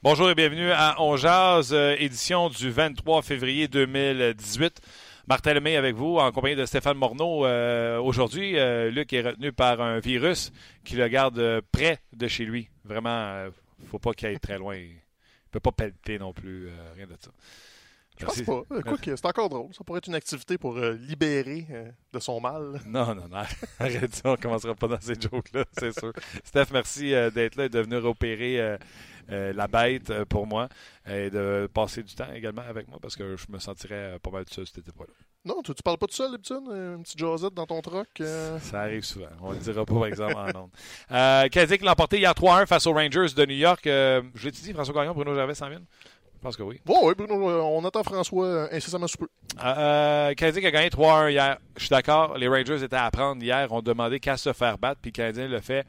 Bonjour et bienvenue à On Jazz, euh, édition du 23 février 2018. Martin Lemay avec vous, en compagnie de Stéphane Morneau. Euh, Aujourd'hui, euh, Luc est retenu par un virus qui le garde près de chez lui. Vraiment, il ne faut pas qu'il aille très loin. Il ne peut pas pelleter non plus, rien de ça. Je pense pas. Écoute, c'est encore drôle. Ça pourrait être une activité pour euh, libérer euh, de son mal. Non, non, non. Arrête ça, on ne commencera pas dans ces jokes-là, c'est sûr. Steph, merci euh, d'être là et de venir opérer euh, euh, la bête euh, pour moi et de passer du temps également avec moi parce que je me sentirais euh, pas mal seul si tu pas là. Non, tu, tu parles pas tout seul? Euh, Une petite jasette dans ton euh? Ça arrive souvent. On le dira pas, par exemple, en ondes. Euh, l'a emporté hier 3-1 face aux Rangers de New York. Euh, je l'ai dit, François Gagnon, Bruno Gervais s'en viennent? Je pense que oui. Bon, oui, Bruno, euh, on attend François euh, incessamment sous peu. Euh, Canadien a gagné 3-1 hier. Je suis d'accord. Les Rangers étaient à prendre hier. On demandé qu'à se faire battre. Puis le Canadien le fait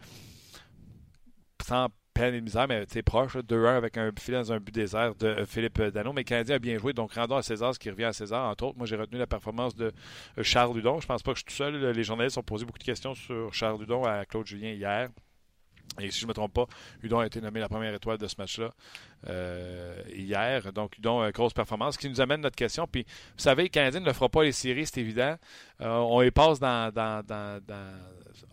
sans peine et mais c'est proche. là, 2-1 avec un filet dans un but désert de euh, Philippe Dano. Mais Canadien a bien joué. Donc rendons à César ce qui revient à César. Entre autres, moi j'ai retenu la performance de euh, Charles Dudon. Je pense pas que je suis tout seul. Les journalistes ont posé beaucoup de questions sur Charles Dudon à Claude Julien hier. Et si je ne me trompe pas, Udon a été nommé la première étoile de ce match-là euh, hier. Donc, Udon, euh, grosse performance. Ce qui nous amène notre question. Puis, vous savez, Canadien ne fera pas les séries, c'est évident. Euh, on les passe dans,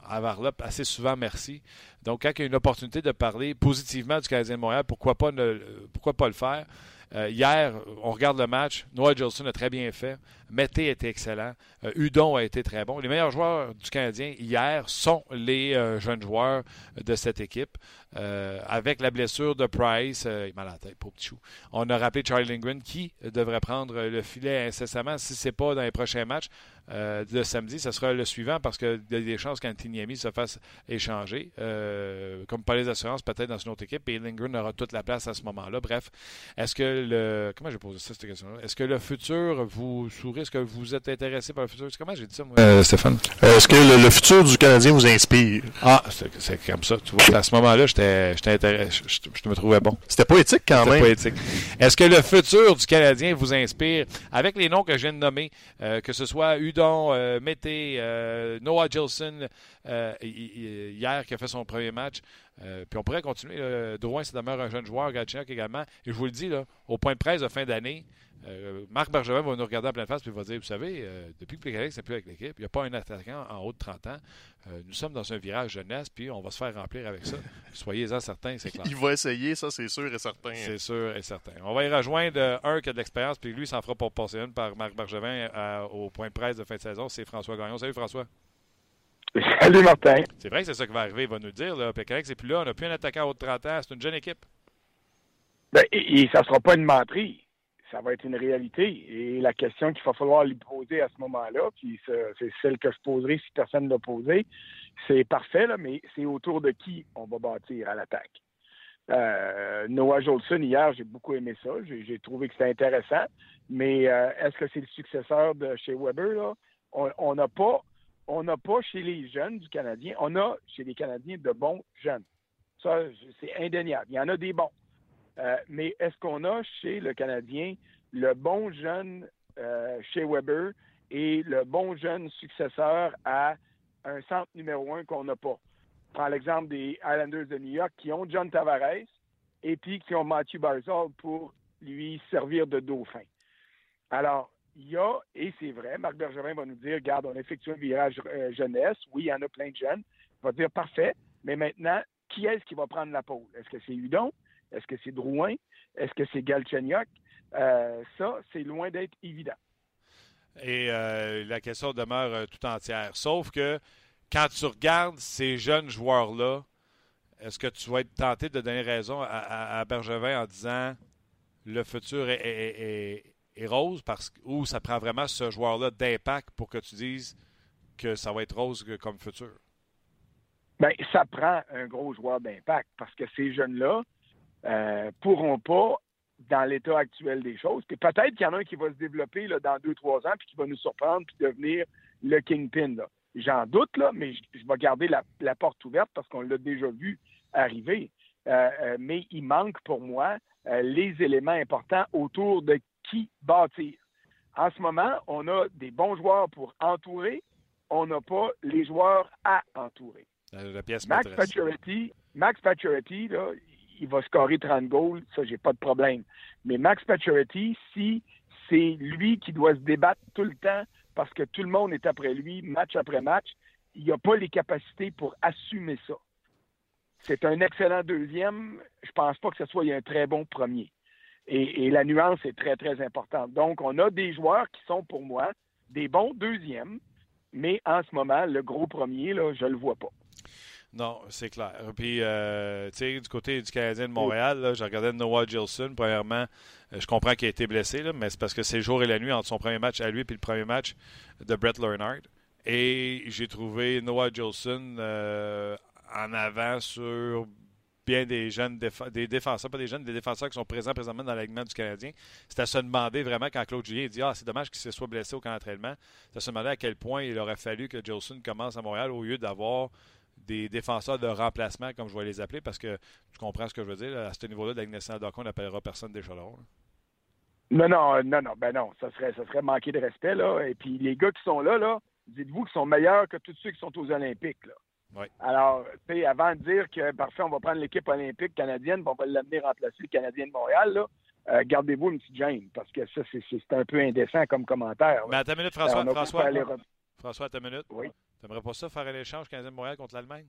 à Varlop assez souvent, merci. Donc, quand il y a une opportunité de parler positivement du Canadien de Montréal, pourquoi pas, pas le faire? Euh, hier, on regarde le match. Noah Jolson a très bien fait. Mété était excellent. Euh, Udon a été très bon. Les meilleurs joueurs du Canadien hier sont les euh, jeunes joueurs de cette équipe. Euh, avec la blessure de Price, euh, il m'a la tête, pauvre petit chou. On a rappelé Charlie Lindgren qui devrait prendre le filet incessamment. Si ce n'est pas dans les prochains matchs de samedi, ce sera le suivant parce qu'il y a des chances qu'Antiniemi se fasse échanger. Comme pas les assurances, peut-être dans une autre équipe. Et Lindgren aura toute la place à ce moment-là. Bref, est-ce que le. Comment j'ai posé cette question-là? Est-ce que le futur vous sourit? Est-ce que vous êtes intéressé par le futur? Comment j'ai dit ça, moi? Euh, Stéphane? Euh, Est-ce que le, le futur du Canadien vous inspire? Ah, c'est comme ça. Tu vois, à ce moment-là, j'étais, j'étais intéressé, je, me trouvais bon. C'était poétique quand C'était même. poétique. Est-ce que le futur du Canadien vous inspire? Avec les noms que je viens de nommer, euh, que ce soit Udon, euh, Mété, euh, Noah Gilson, euh, hi- hi- hier qui a fait son premier match, euh, puis on pourrait continuer. là. Drouin, c'est demeure un jeune joueur, Gatchinock également. Et je vous le dis, là, au point de presse de fin d'année, euh, Marc Bergevin va nous regarder en pleine face et va dire, vous savez, euh, depuis que Pécalix n'est plus avec l'équipe, il n'y a pas un attaquant en haut de 30 ans. Euh, nous sommes dans un virage jeunesse, puis on va se faire remplir avec ça. Soyez-en certains, c'est clair. Il va essayer, ça c'est sûr et certain. C'est sûr et certain. On va y rejoindre un qui a de l'expérience, puis lui, il s'en fera pour passer une par Marc Bergevin au point de presse de fin de saison. C'est François Gagnon. Salut François. Salut Martin. C'est vrai que c'est ça qui va arriver, il va nous dire. Là. Pécalec, c'est plus là. On n'a plus un attaquant haut de 30 ans. C'est une jeune équipe. Ben, et, et ça ne sera pas une menterie. Ça va être une réalité. Et la question qu'il va falloir lui poser à ce moment-là, puis c'est celle que je poserai si personne ne l'a posée, c'est parfait, là, mais c'est autour de qui on va bâtir à l'attaque. Euh, Noah Jolson, hier, j'ai beaucoup aimé ça. J'ai trouvé que c'était intéressant. Mais euh, est-ce que c'est le successeur de chez Weber? Là? On n'a pas, on n'a pas chez les jeunes du Canadien, on a chez les Canadiens de bons jeunes. Ça, c'est indéniable. Il y en a des bons. Euh, mais est-ce qu'on a chez le Canadien le bon jeune euh, chez Weber et le bon jeune successeur à un centre numéro un qu'on n'a pas? Prends l'exemple des Islanders de New York qui ont John Tavares et puis qui ont Matthew Barzal pour lui servir de dauphin. Alors, il y a, et c'est vrai, Marc Bergevin va nous dire, regarde, on effectue un virage euh, jeunesse, oui, il y en a plein de jeunes. Il va dire, parfait, mais maintenant, qui est-ce qui va prendre la pôle? Est-ce que c'est Hudon? Est-ce que c'est Drouin? Est-ce que c'est Galchenyuk? Euh, ça, c'est loin d'être évident. Et euh, la question demeure euh, tout entière. Sauf que quand tu regardes ces jeunes joueurs-là, est-ce que tu vas être tenté de donner raison à, Bergevin en disant le futur est, rose parce, ou ça prend vraiment ce joueur-là d'impact pour que tu dises que ça va être rose comme futur? Bien, ça prend un gros joueur d'impact parce que ces jeunes-là ne pourront pas dans l'état actuel des choses. Puis peut-être qu'il y en a un qui va se développer là, dans deux, trois ans, puis qui va nous surprendre, puis devenir le kingpin. J'en doute, là, mais je, vais garder la, porte ouverte parce qu'on l'a déjà vu arriver. Euh, euh, mais il manque pour moi euh, les éléments importants autour de qui bâtir. En ce moment, on a des bons joueurs pour entourer, on n'a pas les joueurs à entourer. Max Pacioretty, Max Pacioretty, là, il va scorer 30 goals, ça, j'ai pas de problème. Mais Max Pacioretty, si c'est lui qui doit se débattre tout le temps parce que tout le monde est après lui, match après match, il n'a pas les capacités pour assumer ça. C'est un excellent deuxième. Je pense pas que ce soit un très bon premier. Et, la nuance est très, très importante. Donc, on a des joueurs qui sont pour moi des bons deuxièmes, mais en ce moment, le gros premier, là, je le vois pas. Non, c'est clair. Puis, euh, tu sais, du côté du Canadien de Montréal, là, je regardais Noah Gilson. Premièrement, euh, je comprends qu'il a été blessé, là, mais c'est parce que c'est le jour et la nuit entre son premier match à lui et le premier match de Brett Leonard. Et j'ai trouvé Noah Gilson euh, en avant sur bien des jeunes des défenseurs, pas des jeunes, des défenseurs qui sont présents présentement dans l'alignement du Canadien. C'est à se demander vraiment quand Claude Julien dit Ah, c'est dommage qu'il se soit blessé au camp d'entraînement. C'est à se demander à quel point il aurait fallu que Gilson commence à Montréal au lieu d'avoir des défenseurs de remplacement, comme je vais les appeler, parce que tu comprends ce que je veux dire. À ce niveau-là, d'Agnestin Docon, on n'appellera personne des Non, non, non, non, ben non, ça serait, ça serait manquer de respect, là. Et puis les gars qui sont là, là, dites-vous qu'ils sont meilleurs que tous ceux qui sont aux Olympiques, là. Oui. Alors, tu sais, avant de dire que parfait, on va prendre l'équipe olympique canadienne, on va l'amener remplacer le Canadien de Montréal, là, euh, gardez-vous une petite gêne, parce que ça, c'est un peu indécent comme commentaire. Mais à ta minute, François, François, François, à ta minute. Oui. T'aimerais pas ça faire un échange Canadien de Montréal contre l'Allemagne?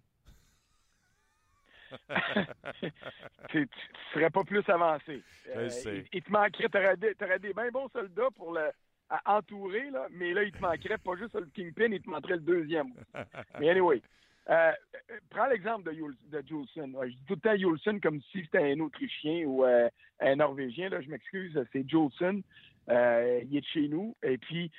tu, serais pas plus avancé. Euh, il, te manquerait, t'aurais des, aurais des bien bons soldats pour le à entourer, là, mais là, il te manquerait pas juste le Kingpin, il te manquerait le deuxième. mais anyway, euh, prends l'exemple de, je dis tout le temps Juleson comme si c'était un Autrichien ou euh, un Norvégien. Là, je m'excuse, c'est Juleson. il est de chez nous. Et puis,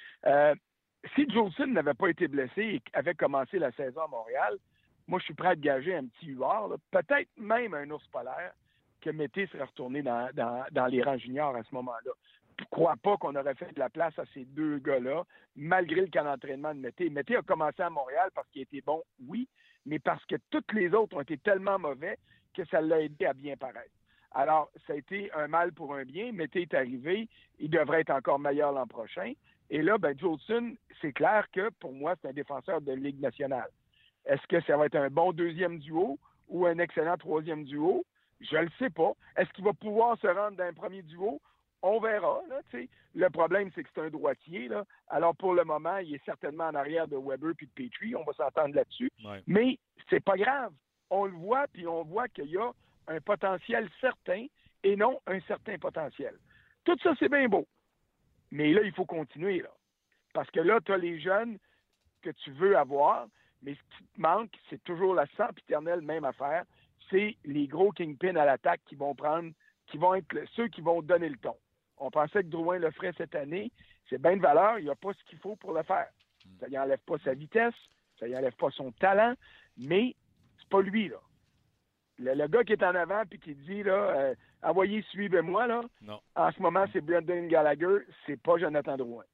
si Jolson n'avait pas été blessé et avait commencé la saison à Montréal, moi, je suis prêt à gager un petit huard, peut-être même un ours polaire, que Mété serait retourné dans, les rangs juniors à ce moment-là. Je ne crois pas qu'on aurait fait de la place à ces deux gars-là, malgré le camp d'entraînement de Mété. Mété a commencé à Montréal parce qu'il était bon, oui, mais parce que toutes les autres ont été tellement mauvais que ça l'a aidé à bien paraître. Alors, ça a été un mal pour un bien. Mété est arrivé. Il devrait être encore meilleur l'an prochain. Et là, ben, Jolson, c'est clair que pour moi, c'est un défenseur de Ligue nationale. Est-ce que ça va être un bon deuxième duo ou un excellent troisième duo? Je ne le sais pas. Est-ce qu'il va pouvoir se rendre dans un premier duo? On verra. Là, le problème, c'est que c'est un droitier. Là. Alors, pour le moment, il est certainement en arrière de Weber puis de Petrie. On va s'entendre là-dessus. Mais c'est pas grave. On le voit, puis on voit qu'il y a un potentiel certain et non un certain potentiel. Tout ça, c'est bien beau. Mais là, il faut continuer. Là. Parce que là, tu as les jeunes que tu veux avoir, mais ce qui te manque, c'est toujours la sempiternelle même affaire. C'est les gros kingpins à l'attaque qui vont prendre, qui vont être ceux qui vont donner le ton. On pensait que Drouin le ferait cette année. C'est bien de valeur. Il n'y a pas ce qu'il faut pour le faire. Ça n'enlève pas sa vitesse, ça n'enlève pas son talent, mais c'est pas lui, là. Le, gars qui est en avant puis qui dit là, euh, envoyez, suivez-moi là. Non. En ce moment, c'est Brendan Gallagher, c'est pas Jonathan Drouin.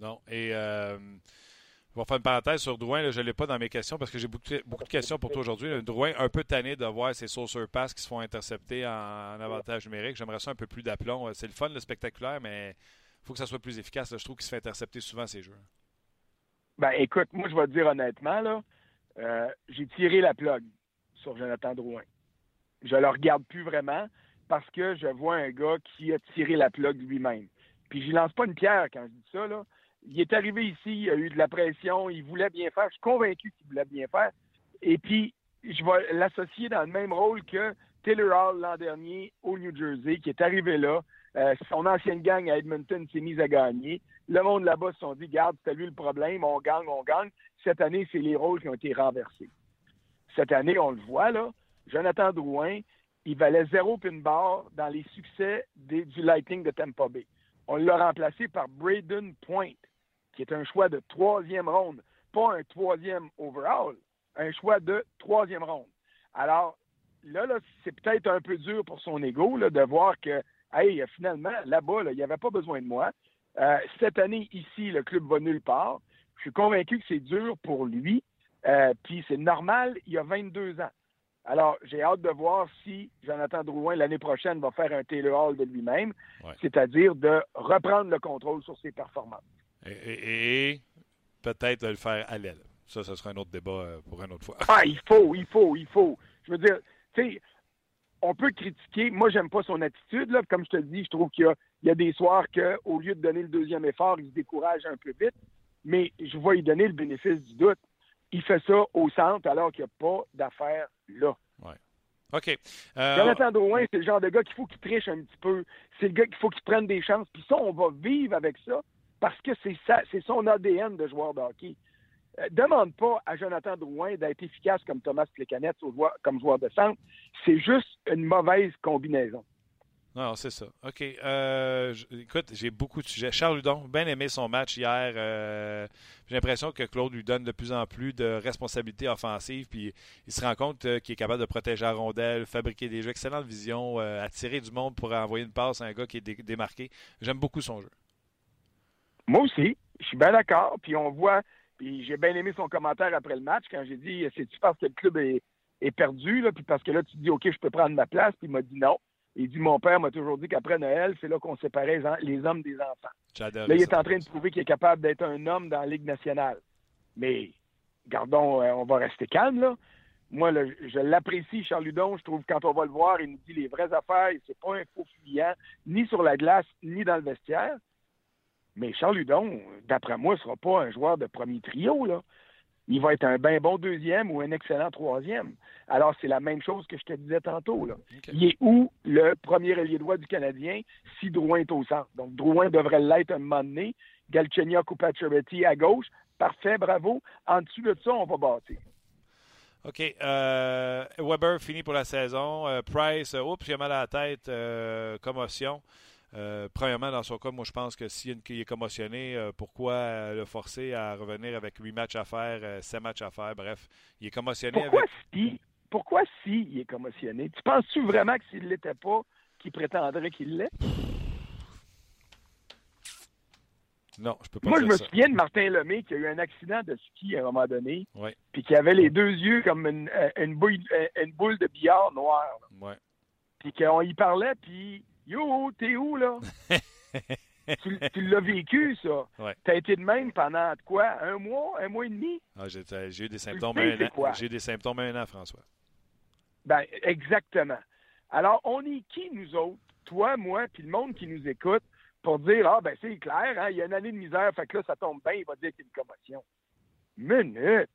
Non. Et euh, je vais faire une parenthèse sur Drouin. je ne l'ai pas dans mes questions parce que j'ai beaucoup, beaucoup, de questions pour toi aujourd'hui. Drouin, un peu tanné de voir ses sauceurs pass qui se font intercepter en, avantage numérique. J'aimerais ça un peu plus d'aplomb. C'est le fun, le spectaculaire, mais il faut que ça soit plus efficace. Je trouve qu'il se fait intercepter souvent ces jeux. Ben écoute, moi je vais te dire honnêtement, là, euh, j'ai tiré la plug sur Jonathan Drouin je le regarde plus vraiment parce que je vois un gars qui a tiré la plug lui-même. puis je lance pas une pierre quand je dis ça, là. Il est arrivé ici, il a eu de la pression, il voulait bien faire. Je suis convaincu qu'il voulait bien faire. Et puis, je vais l'associer dans le même rôle que Taylor Hall l'an dernier au New Jersey, qui est arrivé là. Euh, son ancienne gang à Edmonton s'est mise à gagner. Le monde là-bas se sont dit, garde, c'est lui le problème, on gagne, on gagne. Cette année, c'est les rôles qui ont été renversés. Cette année, on le voit, là. Jonathan Drouin, il valait zéro pin bar dans les succès du Lightning de Tampa Bay. On l'a remplacé par Braden Point, qui est un choix de troisième ronde, pas un troisième overall, un choix de troisième ronde. Alors, là, là c'est peut-être un peu dur pour son ego de voir que, hey, finalement, là-bas, il n'y avait pas besoin de moi. Euh, cette année, ici, le club va nulle part. Je suis convaincu que c'est dur pour lui. Euh, puis c'est normal, il y a 22 ans. Alors, j'ai hâte de voir si Jonathan Drouin, l'année prochaine, va faire un Taylor Hall de lui-même, c'est-à-dire de reprendre le contrôle sur ses performances. Et, peut-être le faire à l'aile. Ça, ce sera un autre débat euh, pour une autre fois. Ah, il faut, il faut, il faut. Je veux dire, tu sais, on peut critiquer. Moi, j'aime pas son attitude. Là. Comme je te dis, je trouve qu'il y, a, des soirs qu'au lieu de donner le deuxième effort, il se décourage un peu vite. Mais je vais lui donner le bénéfice du doute. Il fait ça au centre alors qu'il n'y a pas d'affaires là. OK. Euh, Jonathan Drouin, c'est le genre de gars qu'il faut qu'il triche un petit peu. C'est le gars qu'il faut qu'il prenne des chances. Puis ça, on va vivre avec ça parce que c'est ça, c'est son ADN de joueur de hockey. Euh, demande pas à Jonathan Drouin d'être efficace comme Thomas Plekanec comme joueur de centre. C'est juste une mauvaise combinaison. Non, c'est ça. OK. Euh, écoute, j'ai beaucoup de sujets. Charles Ludon, bien aimé son match hier. Euh, j'ai l'impression que Claude lui donne de plus en plus de responsabilités offensives. Puis il se rend compte qu'il est capable de protéger la rondelle, fabriquer des jeux, excellente vision, attirer du monde pour envoyer une passe à un gars qui est démarqué. J'aime beaucoup son jeu. Moi aussi. Je suis bien d'accord. Puis on voit puis j'ai bien aimé son commentaire après le match quand j'ai dit c'est-tu parce que le club est, perdu, puis parce que là, tu dis OK, je peux prendre ma place, puis il m'a dit non. Il dit Mon père m'a toujours dit qu'après Noël, c'est là qu'on séparait les hommes des enfants. Là, il est en train de prouver qu'il est capable d'être un homme dans la Ligue nationale. Mais gardons, euh, on va rester calme, là. Moi, je l'apprécie, Charles Ludon. Je trouve que quand on va le voir, il nous dit les vraies affaires. C'est pas un faux fuyant, ni sur la glace, ni dans le vestiaire. Mais Charles Hudon, d'après moi, ne sera pas un joueur de premier trio. Là. Il va être un bien bon deuxième ou un excellent troisième. Alors, c'est la même chose que je te disais tantôt. Là. Il est où le premier ailier droit du Canadien si Drouin est au centre? Donc, Drouin devrait l'être un moment donné. Galchenyuk ou Pacioretty à gauche. Parfait, bravo. En dessous de ça, on va bâtir. OK. Euh, Weber finit pour la saison. Euh, Price, oups, il a mal à la tête, euh, commotion. Euh, premièrement, dans son cas, moi, je pense que s'il est commotionné, euh, pourquoi le forcer à revenir avec huit matchs à faire, 7 euh, matchs à faire? Bref, il est commotionné. Pourquoi si? Pourquoi si il est commotionné? Tu penses-tu vraiment que s'il ne l'était pas, qu'il prétendrait qu'il l'est? Non, je peux pas Moi, je me souviens de Martin Lemay qui a eu un accident de ski à un moment donné. Oui. Puis qui avait les deux yeux comme une, une, boule, une boule de billard noire. Oui. Puis qu'on y parlait, puis Yo, t'es où, là? tu, l'as vécu, ça. Ouais. T'as été de même pendant quoi? Un mois? Un mois et demi? Ah, j'ai eu des symptômes un an. J'ai des symptômes un an, François. Ben, exactement. Alors, on est qui, nous autres? Toi, moi, puis le monde qui nous écoute, pour dire, ah, ben, c'est clair, hein, il y a une année de misère, fait que là, ça tombe bien, il va dire qu'il y a une commotion. Minute!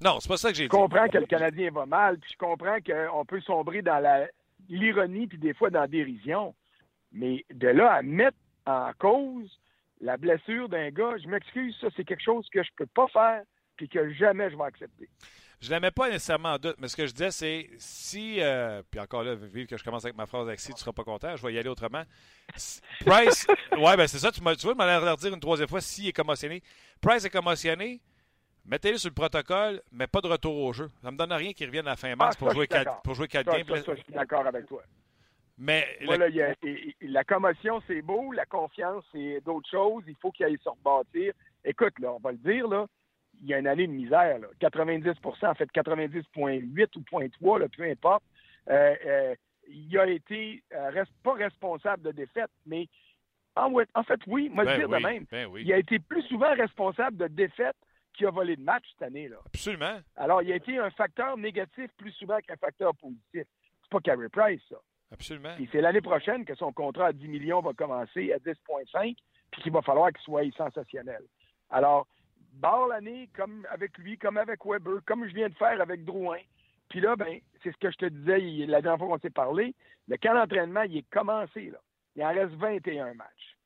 Non, c'est pas ça que j'ai dit. Je comprends que le Canadien va mal, puis je comprends qu'on peut sombrer dans la l'ironie, puis des fois dans la dérision. Mais de là à mettre en cause la blessure d'un gars, je m'excuse, ça, c'est quelque chose que je peux pas faire, puis que jamais je vais accepter. Je ne la mets pas nécessairement en doute, mais ce que je disais, c'est si, euh, puis encore là, vu que je commence avec ma phrase avec si tu ne seras pas content, je vais y aller autrement. Price, ouais, ben c'est ça, tu, tu vois, je m'allais leur dire une troisième fois s'il est commotionné. Price est commotionné, Mettez-le sur le protocole, mais pas de retour au jeu. Ça ne me donne rien qu'il revienne à la fin mars ah, pour, jouer quatre, pour jouer games. je suis d'accord avec toi. Mais la commotion, c'est beau. La confiance, c'est d'autres choses. Il faut qu'il aille se rebâtir. Écoute, là, on va le dire, là, il y a une année de misère. Là. 90% en fait 90,8 ou 0.3, peu importe. Euh, euh, il a été euh, pas responsable de défaite, mais en, fait, oui, moi, je ben dire de même. Ben il a été plus souvent responsable de défaite qui a volé de match cette année. Là. Absolument. Alors, il a été un facteur négatif plus souvent qu'un facteur positif. C'est pas Carey Price, ça. Absolument. Puis c'est l'année prochaine que son contrat à 10 millions va commencer à 10,5, puis qu'il va falloir qu'il soit sensationnel. Alors, barre l'année comme avec lui, comme avec Weber, comme je viens de faire avec Drouin. Puis là, ben, c'est ce que je te disais la dernière fois qu'on s'est parlé. Le camp d'entraînement, il est commencé. Là. Il en reste 21 matchs.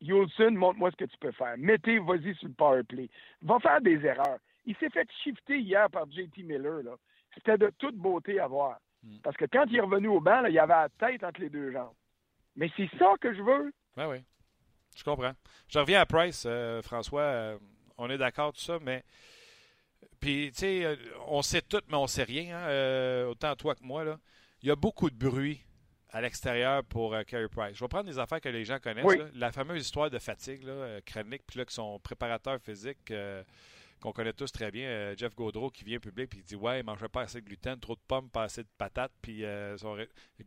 Yulson, montre-moi ce que tu peux faire. Mettez, vas-y sur le power play. Va faire des erreurs. Il s'est fait shifter hier par JT Miller. Là. C'était de toute beauté à voir. Hmm. Parce que quand il est revenu au banc, il y avait la tête entre les deux jambes. Mais c'est ça que je veux. Ben oui, je comprends. Je reviens à Price, euh, François. Euh, on est d'accord, tout ça, mais. Puis, tu sais, euh, on sait tout, mais on sait rien, hein, autant toi que moi. Là. Il y a beaucoup de bruit à l'extérieur pour Carey Price. Je vais prendre des affaires que les gens connaissent. La fameuse histoire de fatigue, là, chronique, puis là, que son préparateur physique qu'on connaît tous très bien, euh, Jeff Gaudreau, qui vient public et qui dit Ouais, il mangeait pas assez de gluten, trop de pommes, pas assez de patates, puis euh, son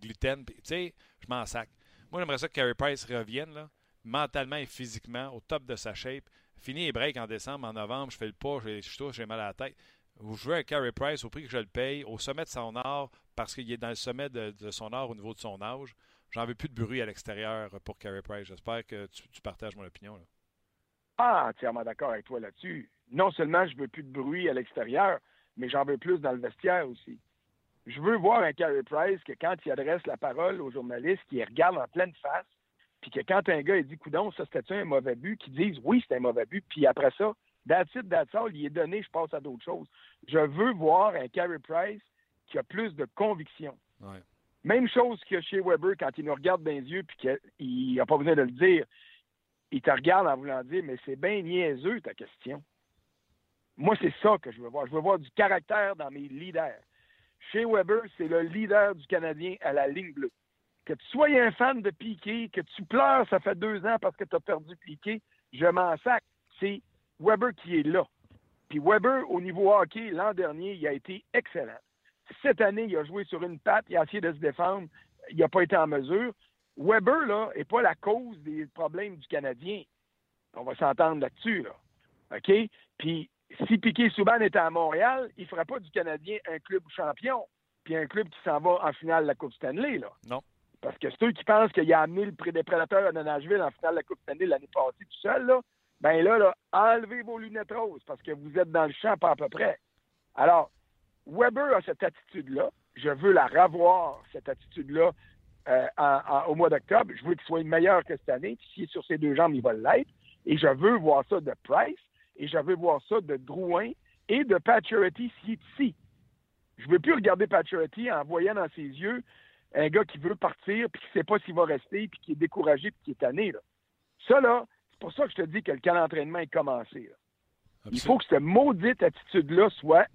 gluten. Tu sais, je m'en sac. Moi, j'aimerais ça que Carey Price revienne, là, mentalement et physiquement, au top de sa shape. Fini les breaks en décembre, en novembre, je fais le pas, je, je j'ai mal à la tête. Je veux un Carey Price au prix que je le paye, au sommet de son art, parce qu'il est dans le sommet de, son art au niveau de son âge. J'en veux plus de bruit à l'extérieur pour Carey Price. J'espère que tu, partages mon opinion. Ah, entièrement d'accord avec toi là-dessus non seulement je veux plus de bruit à l'extérieur, mais j'en veux plus dans le vestiaire aussi. Je veux voir un Carey Price que quand il adresse la parole aux journalistes, qu'il regarde en pleine face, puis que quand un gars il dit Coudon, ça c'était un mauvais but, qu'il dise oui, c'était un mauvais but, puis après ça, that's it, that's il est donné, je passe à d'autres choses. Je veux voir un Carey Price qui a plus de conviction. Même chose que chez Weber quand il nous regarde dans les yeux puis qu'il n'a pas besoin de le dire. Il te regarde en voulant dire Mais c'est bien niaiseux ta question. Moi, c'est ça que je veux voir. Je veux voir du caractère dans mes leaders. Chez Weber, c'est le leader du Canadien à la ligne bleue. Que tu sois un fan de Piqué, que tu pleures, ça fait deux ans parce que tu as perdu Piqué, je m'en sac. C'est Weber qui est là. Puis Weber, au niveau hockey, l'an dernier, il a été excellent. Cette année, il a joué sur une patte, il a essayé de se défendre, il n'a pas été en mesure. Weber, là, n'est pas la cause des problèmes du Canadien. On va s'entendre là-dessus, là. OK? Puis si Piquet Souban était à Montréal, il ne ferait pas du Canadien un club champion, puis un club qui s'en va en finale de la Coupe Stanley. Là. Non. Parce que ceux qui pensent qu'il a amené le des prédateurs à Nashville en finale de la Coupe Stanley l'année passée tout seul, là, ben là, là, enlevez vos lunettes roses parce que vous êtes dans le champ pas à peu près. Alors, Weber a cette attitude-là. Je veux la revoir, cette attitude-là, euh, au mois d'octobre. Je veux qu'il soit meilleur que cette année. Puis s'il est sur ses deux jambes, il va l'être. Et je veux voir ça de Price et j'avais voir ça de Drouin et de Paturity s'il est ici. Je ne veux plus regarder Paturity en voyant dans ses yeux un gars qui veut partir, puis qui ne sait pas s'il va rester, puis qui est découragé, puis qui est tanné. Là. Ça, là, c'est pour ça que je te dis que le camp d'entraînement est commencé. Il faut que cette maudite attitude-là soit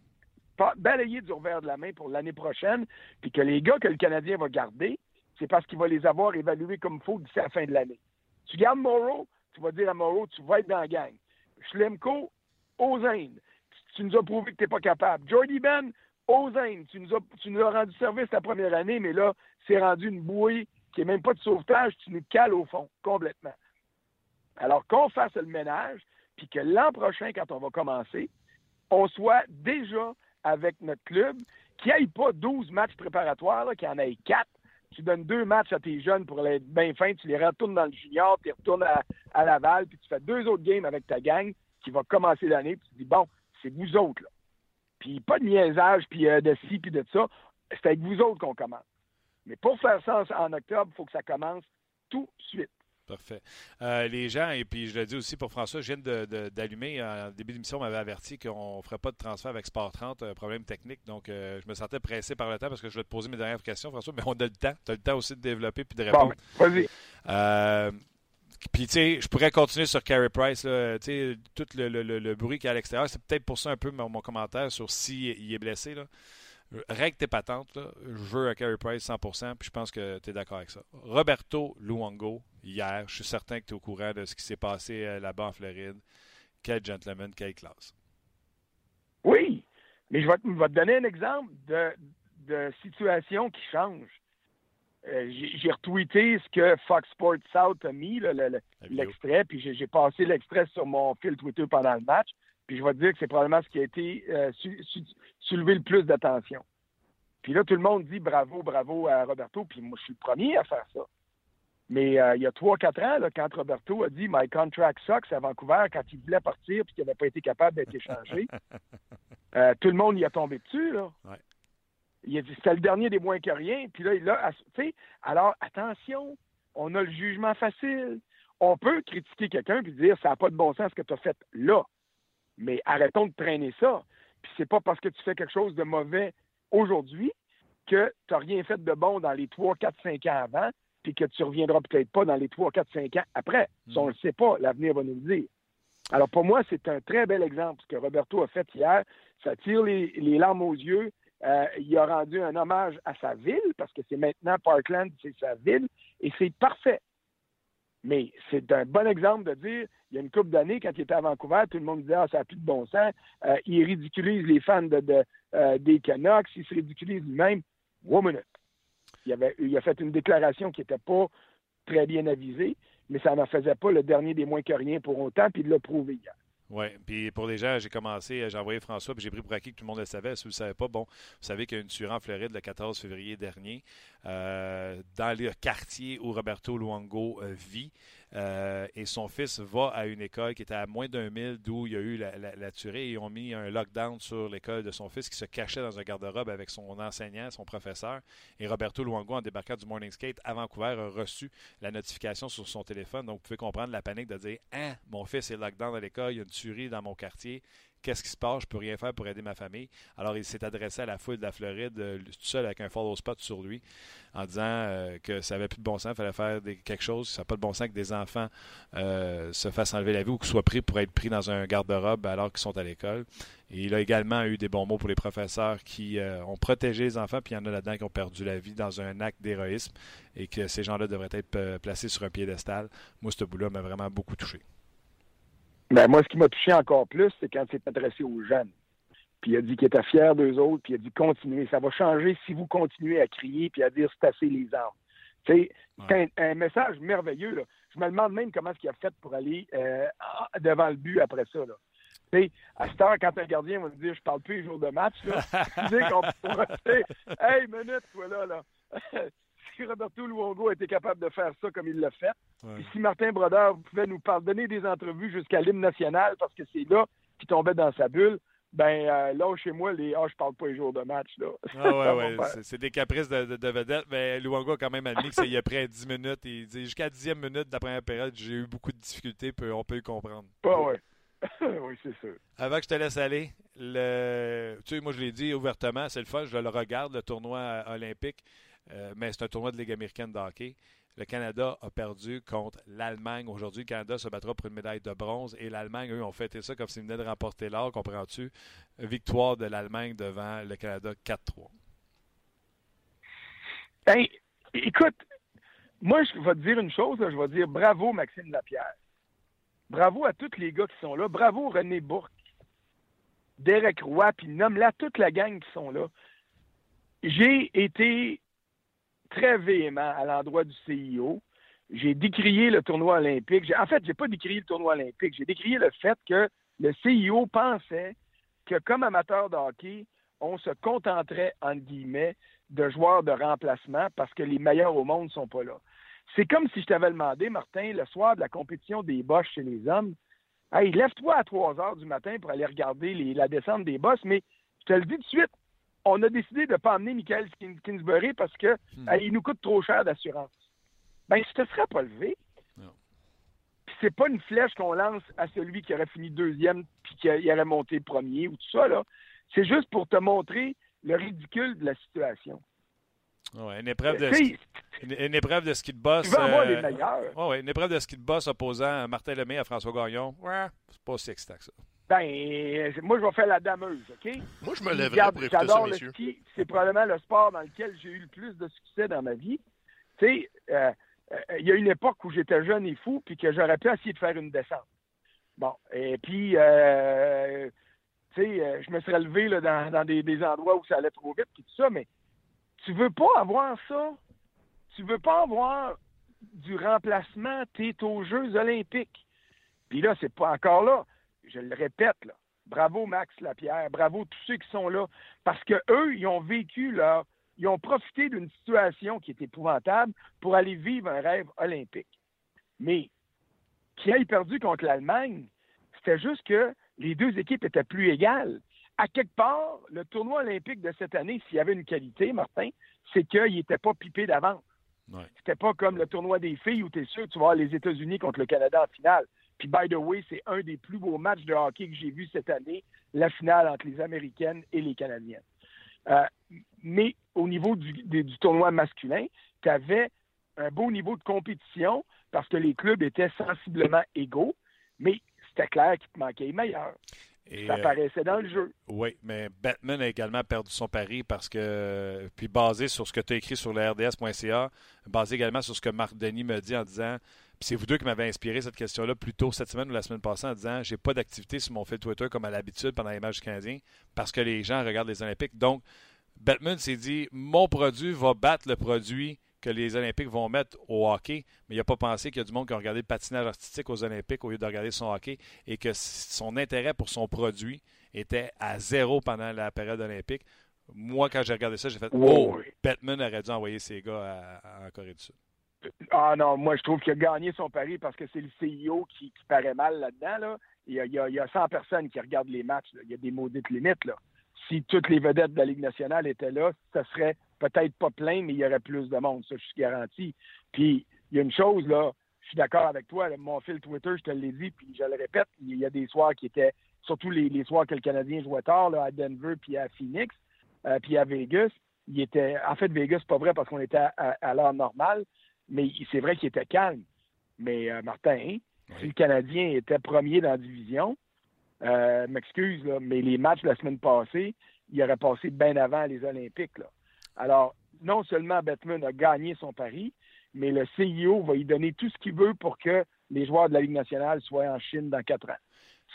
balayée du revers de la main pour l'année prochaine, puis que les gars que le Canadien va garder, c'est parce qu'il va les avoir évalués comme il faut d'ici la fin de l'année. Tu gardes Morrow, tu vas dire à Morrow, tu vas être dans la gang. Schlemko, aux Indes. Tu nous as prouvé que tu n'es pas capable. Jordy Ben, aux Indes. Tu nous, as, tu nous as rendu service la première année, mais là, c'est rendu une bouée qui n'est même pas de sauvetage. Tu nous cales au fond, complètement. Alors qu'on fasse le ménage, puis que l'an prochain, quand on va commencer, on soit déjà avec notre club, qui n'aille pas 12 matchs préparatoires, qu'il y en ait 4. Tu donnes deux matchs à tes jeunes pour être bien fin, tu les retournes dans le junior, tu retournes à, à Laval, puis tu fais deux autres games avec ta gang qui va commencer l'année, puis tu dis, bon, c'est vous autres, là. Puis pas de niaisage, puis euh, de ci, puis de ça. C'est avec vous autres qu'on commence. Mais pour faire ça en octobre, il faut que ça commence tout de suite. Parfait. Euh, les gens, et puis je le dis aussi pour François, je viens d'allumer, en début d'émission, on m'avait averti qu'on ne ferait pas de transfert avec Sport 30, un problème technique. Donc, euh, je me sentais pressé par le temps parce que je vais te poser mes dernières questions, François, mais on a le temps. Tu as le temps aussi de développer puis de répondre. Bon, vas-y. Puis, tu sais, je pourrais continuer sur Carey Price. Tu sais, tout le, bruit qu'il y a à l'extérieur, c'est peut-être pour ça un peu mon, commentaire sur s'il il est blessé. Là. Règle tes patentes. Je veux un Carey Price 100%, puis je pense que tu es d'accord avec ça. Roberto Luongo, hier, je suis certain que tu es au courant de ce qui s'est passé euh, là-bas en Floride. Quel gentleman, quelle classe. Oui, mais je vais, te donner un exemple de, de situation qui change. Euh, j'ai retweeté ce que Fox Sports South a mis, l'extrait, puis j'ai passé l'extrait sur mon fil Twitter pendant le match. Puis je vais te dire que c'est probablement ce qui a été euh, soulevé le plus d'attention. Puis là, tout le monde dit bravo, bravo à Roberto, puis moi, je suis le premier à faire ça. Mais euh, il y a 3-4 ans, là, quand Roberto a dit My contract sucks à Vancouver, quand il voulait partir puis qu'il n'avait pas été capable d'être échangé, euh, tout le monde y a tombé dessus. Là. Ouais. Il a dit c'était le dernier des moins que rien. Puis là, tu sais, alors attention, on a le jugement facile. On peut critiquer quelqu'un puis dire ça n'a pas de bon sens ce que tu as fait là. Mais arrêtons de traîner ça. Puis c'est pas parce que tu fais quelque chose de mauvais aujourd'hui que tu n'as rien fait de bon dans les 3, 4, 5 ans avant puis que tu reviendras peut-être pas dans les 3, 4, 5 ans après. Ça, on ne le sait pas. L'avenir va nous le dire. Alors, pour moi, c'est un très bel exemple ce que Roberto a fait hier. Ça tire les, larmes aux yeux. Euh, il a rendu un hommage à sa ville, parce que c'est maintenant Parkland, c'est sa ville, et c'est parfait. Mais c'est un bon exemple de dire, il y a une couple d'années, quand il était à Vancouver, tout le monde disait, ah, ça n'a plus de bon sens. Euh, il ridiculise les fans de, euh, des Canucks, il se ridiculise lui-même. One minute il, a fait une déclaration qui n'était pas très bien avisée, mais ça n'en faisait pas le dernier des moins que rien pour autant, puis il l'a prouvé hier. Oui, puis pour les gens, j'ai commencé, j'ai envoyé François, puis j'ai pris pour acquis que tout le monde le savait. Si vous ne le savez pas, bon, vous savez qu'il y a une en Floride le 14 février dernier, dans le quartier où Roberto Luongo euh, vit. Euh, et son fils va à une école qui était à moins d'un mille d'où il y a eu la, tuerie. Ils ont mis un lockdown sur l'école de son fils qui se cachait dans un garde-robe avec son enseignant, son professeur. Et Roberto Luongo, en débarquant du Morning Skate à Vancouver, a reçu la notification sur son téléphone. Donc, vous pouvez comprendre la panique de dire Hein, mon fils est lockdown à l'école, il y a une tuerie dans mon quartier qu'est-ce qui se passe, je peux rien faire pour aider ma famille. Alors il s'est adressé à la foule de la Floride, euh, tout seul avec un follow spot sur lui, en disant euh, que ça n'avait plus de bon sens, il fallait faire quelque chose, ça n'a pas de bon sens que des enfants euh, se fassent enlever la vie ou qu'ils soient pris pour être pris dans un garde-robe alors qu'ils sont à l'école. Et il a également eu des bons mots pour les professeurs qui ont protégé les enfants, puis il y en a là-dedans qui ont perdu la vie dans un acte d'héroïsme et que ces gens-là devraient être placés sur un piédestal. Moi, ce bout-là m'a vraiment beaucoup touché. Ben, moi, ce qui m'a touché encore plus, c'est quand il s'est adressé aux jeunes. Puis il a dit qu'il était fier d'eux autres, puis il a dit continuez. Ça va changer si vous continuez à crier puis à dire c'est assez les armes. C'est un, message merveilleux. Là. Je me demande même comment est-ce qu'il a fait pour aller euh, devant le but après ça. Là. à cette heure, quand un gardien va me dire je parle plus les jours de match, là, tu sais qu'on pourrait Hey, minute, toi là, là. si Roberto Luongo était capable de faire ça comme il l'a fait, si Martin Brodeur pouvait nous donner des entrevues jusqu'à l'hymne national parce que c'est là qu'il tombait dans sa bulle, ben euh, là chez moi, les ah, je parle pas les jours de match. Là. Ah ouais, ouais. C'est des caprices de, de, vedette, mais Luongo a quand même admis que c'est après 10 minutes. Il dit jusqu'à 10e minute de la première période, j'ai eu beaucoup de difficultés, on peut le comprendre. Ah ouais. oui, c'est sûr. Avant que je te laisse aller, le... tu sais, moi je l'ai dit ouvertement, c'est le fun, je le regarde, le tournoi olympique. Euh, mais c'est un tournoi de Ligue américaine de hockey. Le Canada a perdu contre l'Allemagne. Aujourd'hui, le Canada se battra pour une médaille de bronze et l'Allemagne, eux, ont fêté ça comme s'ils venaient de remporter l'or, comprends-tu? Victoire de l'Allemagne devant le Canada 4-3. Ben, écoute, moi, je vais te dire une chose, je vais dire bravo Maxime Lapierre. Bravo à tous les gars qui sont là. Bravo René Bourque, Derek Roy, puis nomme-la toute la gang qui sont là. J'ai été très véhément à l'endroit du CIO. J'ai décrié le tournoi olympique. En fait, j'ai pas décrié le tournoi olympique. J'ai décrié le fait que le CIO pensait que, comme amateur de hockey, on se contenterait, entre guillemets, de joueurs de remplacement parce que les meilleurs au monde ne sont pas là. C'est comme si je t'avais demandé, Martin, le soir de la compétition des Bosch chez les hommes, hey, lève-toi à 3 heures du matin pour aller regarder la descente des Boss, mais je te le dis tout de suite, on a décidé de ne pas emmener Michael Kingsbury parce que hmm. il nous coûte trop cher d'assurance. Ben, je te serais pas levé. Puis c'est pas une flèche qu'on lance à celui qui aurait fini deuxième puis qui aurait monté premier ou tout ça, là. C'est juste pour te montrer le ridicule de la situation. Ouais, une épreuve de ski, une, épreuve de ski de boss. Tu avoir les euh, meilleurs. Ouais, une épreuve de ski de boss opposant Martin Lemay à François Gagnon. Ouais, c'est pas si excitant que ça. Ben, moi, je vais faire la dameuse, OK? Moi, je me lèverais pour écouter ça, le ski. C'est probablement le sport dans lequel j'ai eu le plus de succès dans ma vie. Tu sais, euh, euh, il y a une époque où j'étais jeune et fou, puis que j'aurais pu essayer de faire une descente. Bon, et puis, euh, tu sais, je me serais levé là, dans, des, des, endroits où ça allait trop vite, puis tout ça, mais tu veux pas avoir ça. Tu veux pas avoir du remplacement, t'es aux Jeux olympiques. Puis là, c'est pas encore là je le répète, là, bravo Max Lapierre, bravo tous ceux qui sont là, parce que eux, ils ont vécu leur ils ont profité d'une situation qui est épouvantable pour aller vivre un rêve olympique. Mais qui aient perdu contre l'Allemagne, c'était juste que les deux équipes étaient plus égales. À quelque part, le tournoi olympique de cette année, s'il y avait une qualité, Martin, c'est qu'il n'était pas pipé d'avance. Ouais. C'était pas comme le tournoi des filles où tu es sûr que tu vas avoir les États-Unis contre le Canada en finale. Puis, by the way, c'est un des plus beaux matchs de hockey que j'ai vu cette année, la finale entre les Américaines et les Canadiennes. Euh, mais au niveau du, du, du tournoi masculin, tu avais un beau niveau de compétition parce que les clubs étaient sensiblement égaux, mais c'était clair qu'il te manquait les meilleurs. Et, Ça apparaissait dans le jeu. Oui, mais Batman a également perdu son pari parce que, puis basé sur ce que tu as écrit sur le RDS.ca, basé également sur ce que Marc Denis me dit en disant, c'est vous deux qui m'avez inspiré cette question-là plus tôt cette semaine ou la semaine passée en disant, j'ai pas d'activité sur mon fil Twitter comme à l'habitude pendant les matchs canadiens parce que les gens regardent les Olympiques. Donc, Batman s'est dit, mon produit va battre le produit que les Olympiques vont mettre au hockey, mais il n'a pas pensé qu'il y a du monde qui a regardé le patinage artistique aux Olympiques au lieu de regarder son hockey et que son intérêt pour son produit était à zéro pendant la période olympique. Moi, quand j'ai regardé ça, j'ai fait Oh. Batman aurait dû envoyer ses gars à, à- en Corée du Sud. Ah non, moi je trouve qu'il a gagné son pari parce que c'est le CIO qui, paraît mal là-dedans. Là. Il, y a, il, y a, il y a 100 personnes qui regardent les matchs. Il y a des maudites limites. Là. Si toutes les vedettes de la Ligue nationale étaient là, ça serait peut-être pas plein, mais il y aurait plus de monde, ça je suis garanti. Puis il y a une chose, là, je suis d'accord avec toi, mon fil Twitter, je te l'ai dit, puis je le répète, il y a des soirs qui étaient, surtout les, soirs que le Canadien jouait tard, à Denver puis à Phoenix, euh, puis à Vegas. Il était, en fait, Vegas, c'est pas vrai parce qu'on était à, à l'heure normale, mais c'est vrai qu'il était calme. Mais euh, Martin, hein, si le Canadien était premier dans la division, euh, m'excuse, mais les matchs de la semaine passée, il aurait passé bien avant les Olympiques. Là. Alors, non seulement Batman a gagné son pari, mais le CIO va lui donner tout ce qu'il veut pour que les joueurs de la Ligue nationale soient en Chine dans quatre ans.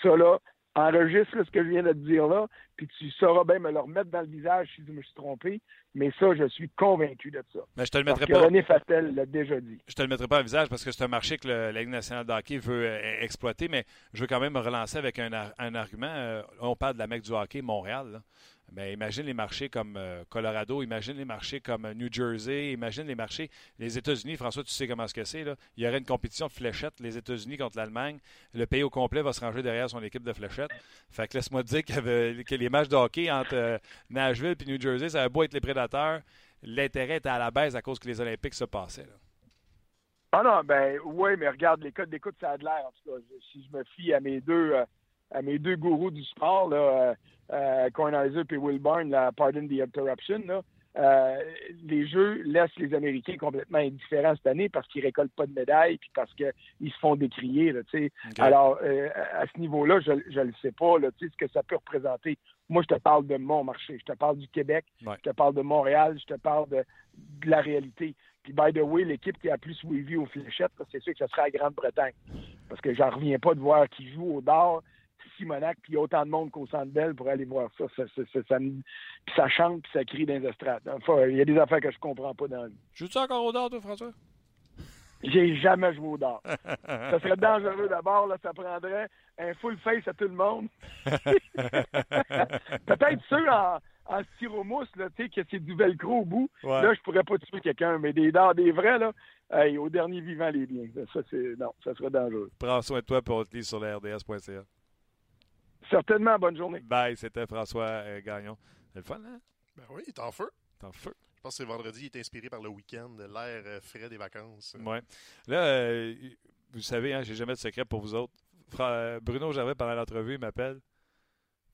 Ça, là, enregistre là, ce que je viens de te dire là, puis tu sauras bien me le remettre dans le visage si je me suis trompé, mais ça, je suis convaincu de ça. Mais je te le Parce mettrai que pas. René Fattel l'a déjà dit. Je te le mettrai pas en visage parce que c'est un marché que le- la Ligue nationale de hockey veut euh, exploiter, mais je veux quand même me relancer avec un, ar- un argument. Euh, on parle de la mecque du hockey, Montréal. là. Mais imagine les marchés comme euh, Colorado, imagine les marchés comme euh, New Jersey, imagine les marchés. Les États-Unis, François, tu sais comment ce que c'est. Il y aurait une compétition de fléchettes, les États-Unis contre l'Allemagne. Le pays au complet va se ranger derrière son équipe de fléchettes. Fait que laisse-moi te dire avait- que les matchs de hockey entre euh, Nashville et New Jersey, ça avait beau être les prédateurs. L'intérêt était à la baisse à cause que les Olympiques se passaient. Ah non, ben oui, mais regarde, les codes d'écoute, ça a de l'air. En tout cas, si je me fie à mes deux à mes deux gourous du sport, là, euh, euh, Kornheiser et Will Barn, Pardon the Interruption, là, euh, les jeux laissent les Américains complètement indifférents cette année parce qu'ils récoltent pas de médailles puis parce qu'ils se font décrier. Là, tu sais. OK. Alors, euh, à ce niveau-là, je ne le sais pas, là, tu sais, ce que ça peut représenter. Moi, je te parle de mon marché. Je te parle du Québec. Ouais. Je te parle de Montréal. Je te parle de, de la réalité. Puis, by the way, l'équipe qui a plus suivi aux fléchettes, c'est sûr que ce sera la Grande-Bretagne. Parce que j'en reviens pas de voir qui joue au dard, Simonac, puis il y a autant de monde qu'au Centre Bell pour aller voir ça. Ça, ça, ça, ça me- puis ça chante, puis ça crie dans les estrades. Enfin, il y a des affaires que je comprends pas dans la vie. Joues-tu encore au dard, toi, François? J'ai jamais joué au dard. Ça serait dangereux d'abord, là, ça prendrait un full face à tout le monde. Peut-être ceux en, en styromousse, là, tu sais, que c'est du velcro au bout. Ouais. Là, je pourrais pas tuer quelqu'un, mais des dards, des vrais, là, hey, au dernier vivant, les biens. Ça, c'est, non, ça serait dangereux. Prends soin de toi et on te lit sur le RDS.ca. Certainement, bonne journée. Bye, c'était François euh, Gagnon. C'est le fun, hein? Ben oui, il est en feu. T'es en feu. Je pense que c'est vendredi, il est inspiré par le week-end, l'air euh, frais des vacances. Ouais. Là, euh, vous savez, hein, j'ai jamais de secret pour vous autres. Fra- Bruno Gervais, pendant l'entrevue, il m'appelle.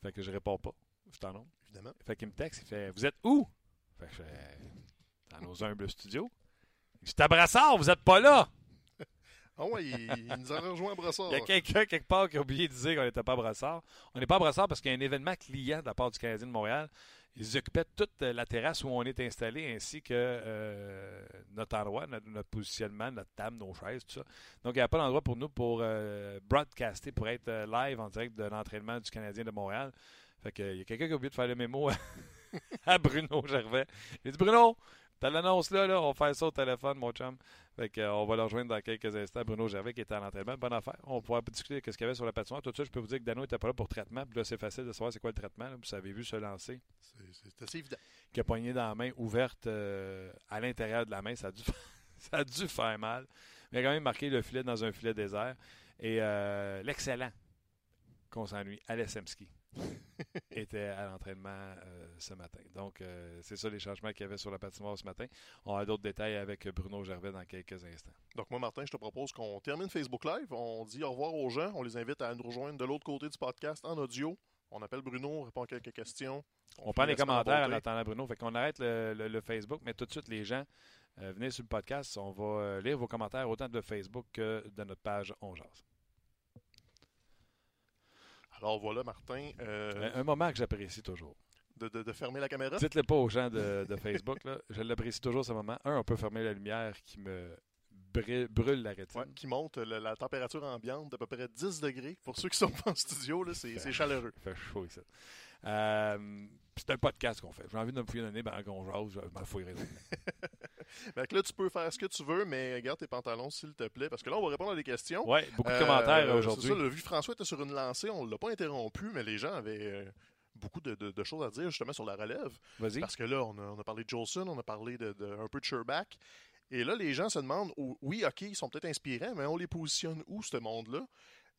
Fait que je réponds pas. Je t'en nom. Évidemment. Fait qu'il me texte, il fait Vous êtes où? Fait que je fais Dans nos humbles studios. Je suis à Brassard, vous êtes pas là! Ah ouais, il, nous a rejoint à Brossard. Il y a quelqu'un quelque part qui a oublié de dire qu'on n'était pas à Brassard. On n'est pas à Brassard parce qu'il y a un événement client de la part du Canadien de Montréal. Ils occupaient toute la terrasse où on est installé ainsi que euh, notre endroit, notre, positionnement, notre table, nos chaises, tout ça. Donc, il n'y a pas d'endroit pour nous pour euh, broadcaster, pour être euh, live en direct de l'entraînement du Canadien de Montréal. Fait que, il y a quelqu'un qui a oublié de faire le mémo à Bruno Gervais. Il dit Bruno, T'as l'annonce là, là, on va faire ça au téléphone, mon chum. Fait que, euh, on va le rejoindre dans quelques instants. Bruno Gervais qui était à l'entraînement. Bonne affaire. On pouvoir discuter de ce qu'il y avait sur la patinoire. Tout de suite, je peux vous dire que Dano n'était pas là pour traitement. Puis là, c'est facile de savoir c'est quoi le traitement. là. Vous avez vu se lancer. C'est assez évident. Qui a poigné dans la main ouverte euh, à l'intérieur de la main. Ça a, dû, ça a dû faire mal. Mais il a quand même marqué le filet dans un filet désert. Et euh, l'excellent qu'on s'ennuie, Alessemski, était à l'entraînement euh, ce matin. Donc, euh, c'est ça les changements qu'il y avait sur la patinoire ce matin. On a d'autres détails avec Bruno Gervais dans quelques instants. Donc, moi, Martin, je te propose qu'on termine Facebook Live. On dit au revoir aux gens. On les invite à nous rejoindre de l'autre côté du podcast en audio. On appelle Bruno, on répond à quelques questions. On, prend les commentaires en attendant Bruno. Fait qu'on arrête le, le- le Facebook, mais tout de suite, les gens, euh, venez sur le podcast. On va euh, lire vos commentaires autant de Facebook que de notre page On Jase. Alors voilà, Martin, euh, Un moment que j'apprécie toujours. de, de- de fermer la caméra? Dites-le pas aux gens de, de Facebook. Là. Je l'apprécie toujours ce moment. Un, on peut fermer la lumière qui me brûle, brûle la rétine. Ouais, qui monte le- la température ambiante d'à peu près 10 degrés. Pour ceux qui sont pas en studio, là, c'est chaleureux. Il fait chaud ici. Euh, c'est un podcast qu'on fait. J'ai envie de me fouiller le nez pendant qu'on jase. Je m'en fouillerai. Fait que là, tu peux faire ce que tu veux, mais garde tes pantalons, s'il te plaît, parce que là, on va répondre à des questions. Ouais, beaucoup de Euh, commentaires c'est aujourd'hui. ça, le vu que François était sur une lancée, on ne l'a pas interrompu, mais les gens avaient euh, beaucoup de, de- de choses à dire justement sur la relève. Vas-y. Parce que là, on a, on a parlé de Jolson, on a parlé de, de- un peu de Sherback. Et là, les gens se demandent, oh, oui, OK, ils sont peut-être inspirants, mais on les positionne où, ce monde-là?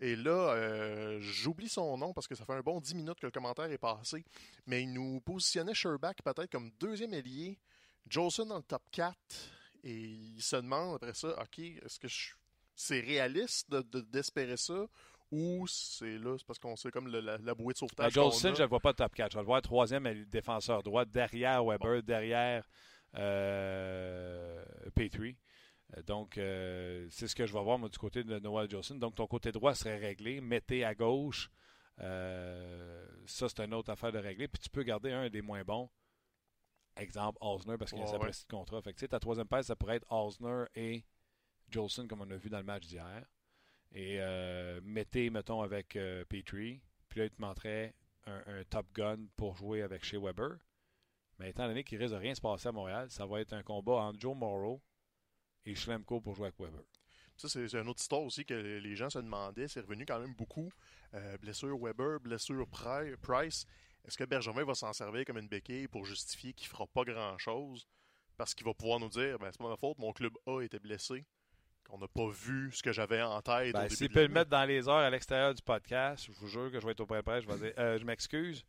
Et là, euh, j'oublie son nom parce que ça fait un bon 10 minutes que le commentaire est passé. Mais il nous positionnait Sherback peut-être comme deuxième ailier, Jolson dans le top 4. Et il se demande après ça, OK, est-ce que je- c'est réaliste de- de- d'espérer ça? Ou c'est là, c'est parce qu'on sait comme le- la, la bouée de sauvetage. Jolson, je ne le vois pas top 4. Je vais le voir troisième défenseur droit, derrière Weber, derrière euh, Petrie. Euh, Donc, euh, c'est ce que je vais voir moi, du côté de Noah Jolson. Donc, ton côté droit serait réglé. Mettez à gauche. Euh, ça, c'est une autre affaire de régler. Puis tu peux garder un des moins bons. Exemple, Osner, parce qu'il a sa ouais. de contrat. Fait que, ta troisième paire, ça pourrait être Osner et Jolson, comme on a vu dans le match d'hier. Et euh, mettez, mettons, avec euh, Petrie. Puis là, il te montrait un, un top gun pour jouer avec chez Weber. Mais étant donné qu'il risque de rien se passer à Montréal, ça va être un combat entre Joe Morrow et Schlemko pour jouer avec Weber. Ça, c'est une autre histoire aussi que les gens se demandaient. C'est revenu quand même beaucoup. Euh, blessure Weber, blessure Pri- Price. Est-ce que Bergevin va s'en servir comme une béquille pour justifier qu'il fera pas grand-chose? Parce qu'il va pouvoir nous dire, ben, c'est pas ma faute, mon club A était blessé. Qu'on n'a pas vu ce que j'avais en tête. Ben, S'il peut le mettre dans les heures à l'extérieur du podcast, je vous jure que je vais être au point près. Je vais dire euh, Je m'excuse.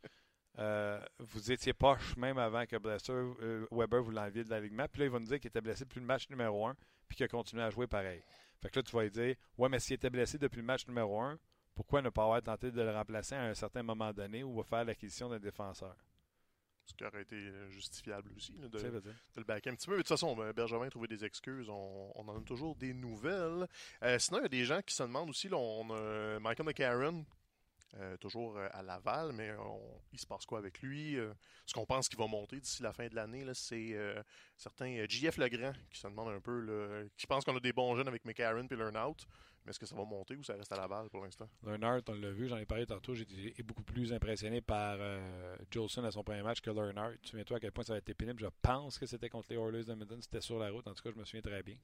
Euh, vous étiez poche même avant que blessure, euh, Weber vous l'enleviez de l'alignement. Puis là, il va nous dire qu'il était blessé depuis le match numéro 1 puis qu'il a continué à jouer pareil. Fait que là, tu vas lui dire Ouais, mais s'il était blessé depuis le match numéro 1, pourquoi ne pas avoir tenté de le remplacer à un certain moment donné ou va faire l'acquisition d'un défenseur? Ce qui aurait été euh, justifiable aussi, là, de, le backer un petit peu. Mais de toute façon, ben, Bergevin a trouvé des excuses. On, on en a toujours des nouvelles. Euh, sinon, il y a des gens qui se demandent aussi, là, on a euh, Michael McCarron, euh, toujours euh, à Laval, mais on- il se passe quoi avec lui? Euh, ce qu'on pense qu'il va monter d'ici la fin de l'année, c'est euh, certains euh, JF Legrand qui se demandent un peu, qui pensent qu'on a des bons jeunes avec McCarron et Learnout. Mais est-ce que ça va monter ou ça reste à Laval pour l'instant? Leonard, on l'a vu, j'en ai parlé tantôt, été beaucoup plus impressionné par euh, Jolson à son premier match que Leonard. Tu souviens-toi à quel point ça a été pénible? Je pense que c'était contre les Oilers de Edmonton, c'était sur la route. En tout cas, je me souviens très bien.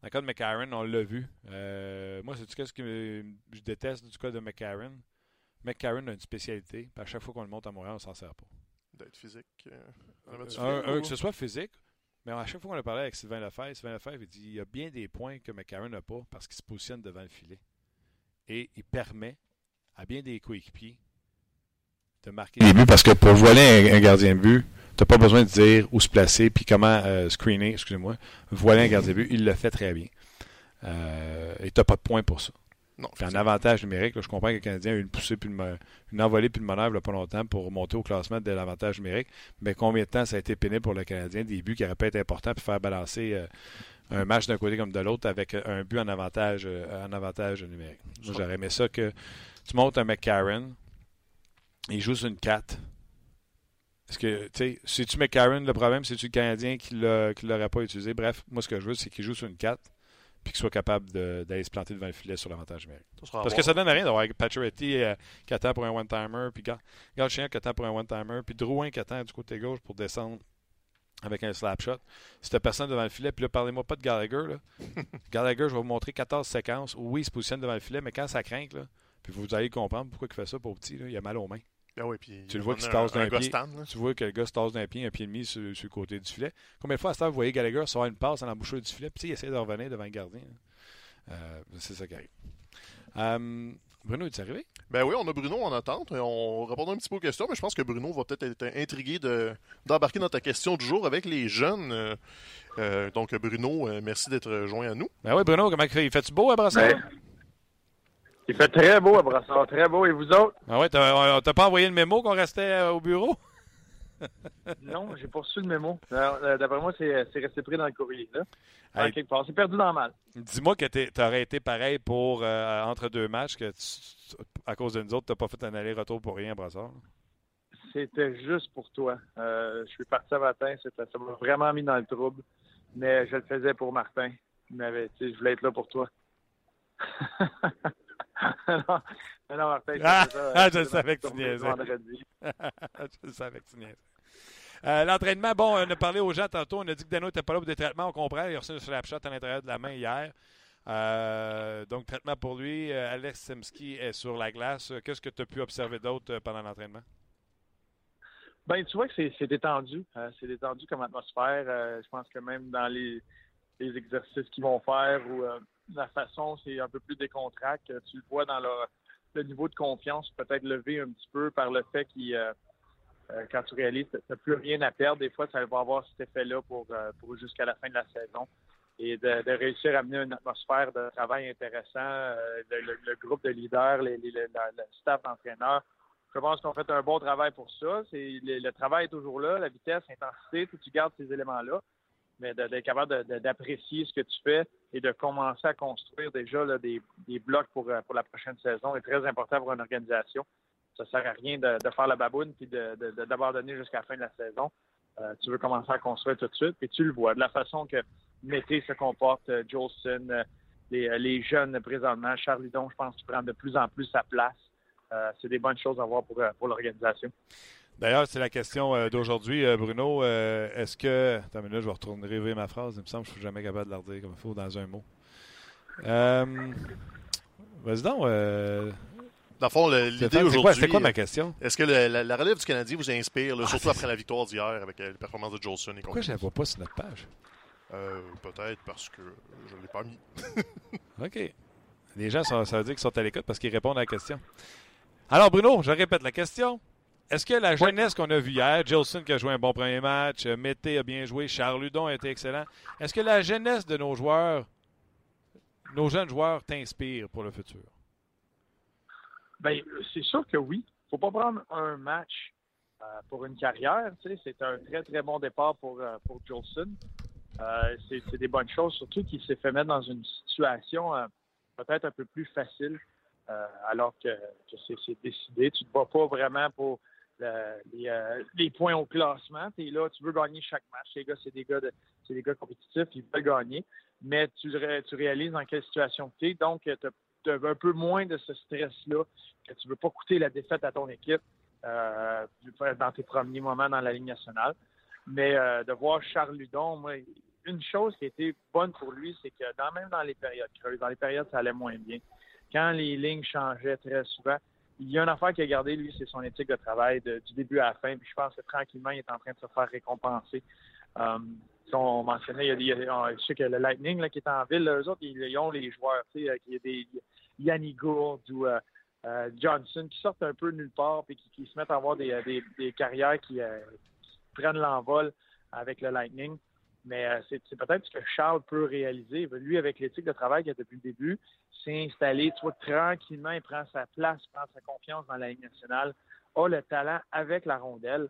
Dans le cas de McCarron, on l'a vu. Euh, moi, c'est ce que je déteste du cas de McCarron? McCarron a une spécialité, puis à chaque fois qu'on le monte à Montréal, on s'en sert pas. D'être physique? euh, Un, que ce soit physique, mais à chaque fois qu'on a parlé avec Sylvain Lefebvre, Sylvain Lefebvre, il dit il y a bien des points que McCarron n'a pas parce qu'il se positionne devant le filet. Et il permet à bien des coéquipiers de marquer des buts parce que pour voiler un, un gardien de but, tu n'as pas besoin de dire où se placer puis comment euh, screener, excusez-moi. Voiler un gardien de but, il le fait très bien. Euh, et tu n'as pas de points pour ça. Non, Puis en avantage numérique, là, je comprends que le Canadien a eu une poussée puis une, envolée puis une manœuvre il y a pas longtemps pour monter au classement de l'avantage numérique. Mais combien de temps ça a été pénible pour le Canadien? Des buts qui auraient pu être importants puis faire balancer euh, un match d'un côté comme de l'autre avec un but en avantage, euh, en avantage numérique? Moi, j'aurais aimé ça que tu montes un McCarron, il joue sur une 4. Est-ce que, tu sais, c'est-tu McCarron le problème? C'est-tu le Canadien qui ne l'aurait pas utilisé? Bref, moi, ce que je veux, c'est qu'il joue sur une 4 puis qu'il soit capable d'aller se planter devant le filet sur l'avantage numérique. À Parce que ça donne rien d'avoir Pacioretty euh, qui attend pour un one-timer, puis Galchenyuk qui attend pour un one-timer, puis Drouin qui attend du côté gauche pour descendre avec un slap shot. Si t'as personne devant le filet, puis là, parlez-moi pas de Gallagher. Là. Gallagher, je vais vous montrer 14 séquences où oui, il se positionne devant le filet, mais quand ça craint, là, puis vous allez comprendre pourquoi il fait ça pour petit, là, il a mal aux mains. Ah puis Tu le vois il qu'il se tasse d'un pied. stand. Tu vois que le gars se tasse d'un pied, un pied et demi sur, sur le côté du filet. Combien de fois à cette heure, vous voyez Gallagher recevoir une passe à l'embouchure du filet, puis il essaie de revenir devant le gardien. Euh, c'est ça qui arrive. Euh, Bruno, es-tu arrivé? Ben oui, on a Bruno en attente. et On répondra un petit peu aux questions, mais je pense que Bruno va peut-être être intrigué de- d'embarquer dans ta question du jour avec les jeunes. Euh, donc, Bruno, merci d'être joint à nous. Ben oui, Bruno, comment il fait? Il fait-tu beau à Brassard? Ben, il fait très beau à Brassard, très beau. Et vous autres? Ah ouais, t'as, t'a pas envoyé le mémo qu'on restait euh, au bureau? Non, j'ai poursu le mémo. Alors, euh, D'après moi, c'est c'est resté pris dans le courrier. Là. Hey. quelque part. C'est perdu dans le mal. Dis-moi que t'es- t'aurais été pareil pour euh, entre deux matchs, que tu- tu- à cause de nous autres, t'as pas fait un aller-retour pour rien Brassard. C'était juste pour toi. Euh, je suis parti ce matin. Ça m'a vraiment mis dans le trouble. Mais je le faisais pour Martin. Tu sais, je voulais être là pour toi. non, Martin. je Ah, ça, ah, euh, je le savais que tu niaisais. je savais que tu niaisais. Euh, L'entraînement, bon, on a parlé aux gens tantôt. On a dit que Dano n'était pas là pour des traitements. On comprend. Il a reçu un slap shot à l'intérieur de la main hier. Euh, donc, traitement pour lui. Euh, Alex Semski est sur la glace. Qu'est-ce que tu as pu observer d'autre euh, pendant l'entraînement? Ben, tu vois que c'est détendu. Euh, c'est détendu comme atmosphère. Je pense que même dans les, les exercices qu'ils vont faire ou la façon, c'est un peu plus décontracté. Tu le vois dans le niveau de confiance peut-être levé un petit peu par le fait qu'ils, euh, euh, quand tu réalises que tu n'as plus rien à perdre, des fois, ça va avoir cet effet-là pour, euh, jusqu'à la fin de la saison. Et de, réussir à amener une atmosphère de travail intéressant, euh, le, groupe de leaders, le, staff d'entraîneurs, je pense qu'on fait un bon travail pour ça. C'est le, travail est toujours là, la vitesse, l'intensité, tu gardes ces éléments-là, mais d'être capable d'apprécier ce que tu fais et de commencer à construire déjà des, blocs pour, euh, pour la prochaine saison est très important pour une organisation. Ça sert à rien de, faire la baboune puis de, de- d'abandonner jusqu'à la fin de la saison. Euh, tu veux commencer à construire tout de suite, puis tu le vois de la façon que Mété se comporte, euh, Jolson, les, les jeunes présentement, Charles Lidon, je pense qu'il prend de plus en plus sa place. C'est des bonnes choses à voir pour, pour l'organisation. D'ailleurs, c'est la question euh, d'aujourd'hui, euh, Bruno. Euh, Est-ce que. Attends une minute, je vais retourner réveiller ma phrase. Il me semble que je suis jamais capable de la redire comme il faut dans un mot. Euh, Vas-y donc. euh, Dans le fond, l'idée aujourd'hui. C'était quoi ma question? Est-ce que le- la, la relève du Canadien vous inspire, là, Ah, surtout après la victoire d'hier avec les performances de Jolson et Pourquoi je compagnie? la vois pas sur notre page? Euh, Peut-être parce que je ne l'ai pas mis. OK. Les gens, sont- ça veut dire qu'ils sont à l'écoute parce qu'ils répondent à la question. Alors, Bruno, je répète la question. Est-ce que la jeunesse qu'on a vue hier, Jolson qui a joué un bon premier match, euh, Mété a bien joué, Charles Ludon a été excellent, est-ce que la jeunesse de nos joueurs, nos jeunes joueurs, t'inspire pour le futur? Ben, c'est sûr que oui. faut pas prendre un match euh, pour une carrière. Tu sais, c'est un très, très bon départ pour, euh, pour Jolson. Euh, c'est c'est des bonnes choses, surtout qu'il s'est fait mettre dans une situation euh, peut-être un peu plus facile, euh, alors que, que c'est c'est décidé. Tu ne te bats pas vraiment pour euh, les points au classement. Tu es là, tu veux gagner chaque match. Les gars, c'est des gars compétitifs, ils veulent gagner. Mais tu, ré- tu réalises dans quelle situation tu es. Donc, tu as un peu moins de ce stress-là, que tu veux pas coûter la défaite à ton équipe euh, dans tes premiers moments dans la Ligue nationale. Mais euh, de voir Charles Ludon, moi, une chose qui a été bonne pour lui, c'est que dans, même dans les périodes creuses, dans les périodes ça allait moins bien, quand les lignes changeaient très souvent, il y a une affaire qui a gardé, lui, c'est son éthique de travail de- du début à la fin. Puis je pense que tranquillement, il est en train de se faire récompenser. Euh, on mentionnait, il y a, des- il y a- je sais que le Lightning là, qui est en ville, eux autres, ils, ont les joueurs, tu sais, il y a des Yanni Gourde ou euh, euh, Johnson qui sortent un peu nulle part et qui, se mettent à avoir des, carrières qui prennent l'envol avec le Lightning. Mais euh, c'est peut-être ce que Charles peut réaliser. Lui, avec l'éthique de travail qu'il a depuis le début, s'est installé, tranquillement, il prend sa place, prend sa confiance dans la Ligue nationale, a le talent avec la rondelle.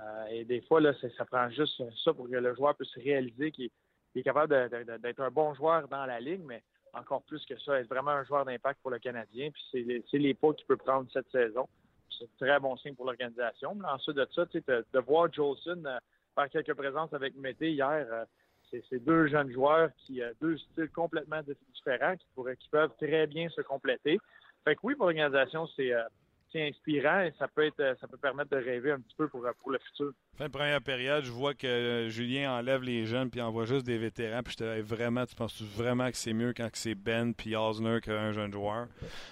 Euh, et des fois, là, ça, prend juste ça pour que le joueur puisse réaliser qu'il est capable d'être un bon joueur dans la Ligue, mais encore plus que ça, être vraiment un joueur d'impact pour le Canadien. Puis c'est les, les pas qu'il peut prendre cette saison. C'est un très bon signe pour l'organisation. Ensuite de ça, de voir Jolson euh, faire quelques présences avec Mété hier, euh, c'est deux jeunes joueurs qui euh, deux styles complètement dif- différents qui pourraient qui peuvent très bien se compléter. Fait que oui, pour l'organisation, c'est euh, c'est inspirant et ça peut être, ça peut permettre de rêver un petit peu pour, pour le futur. Fin de première période, je vois que Julien enlève les jeunes puis envoie juste des vétérans. Puis je te vraiment, tu penses vraiment que c'est mieux quand c'est Ben puis Osner qu'un jeune joueur?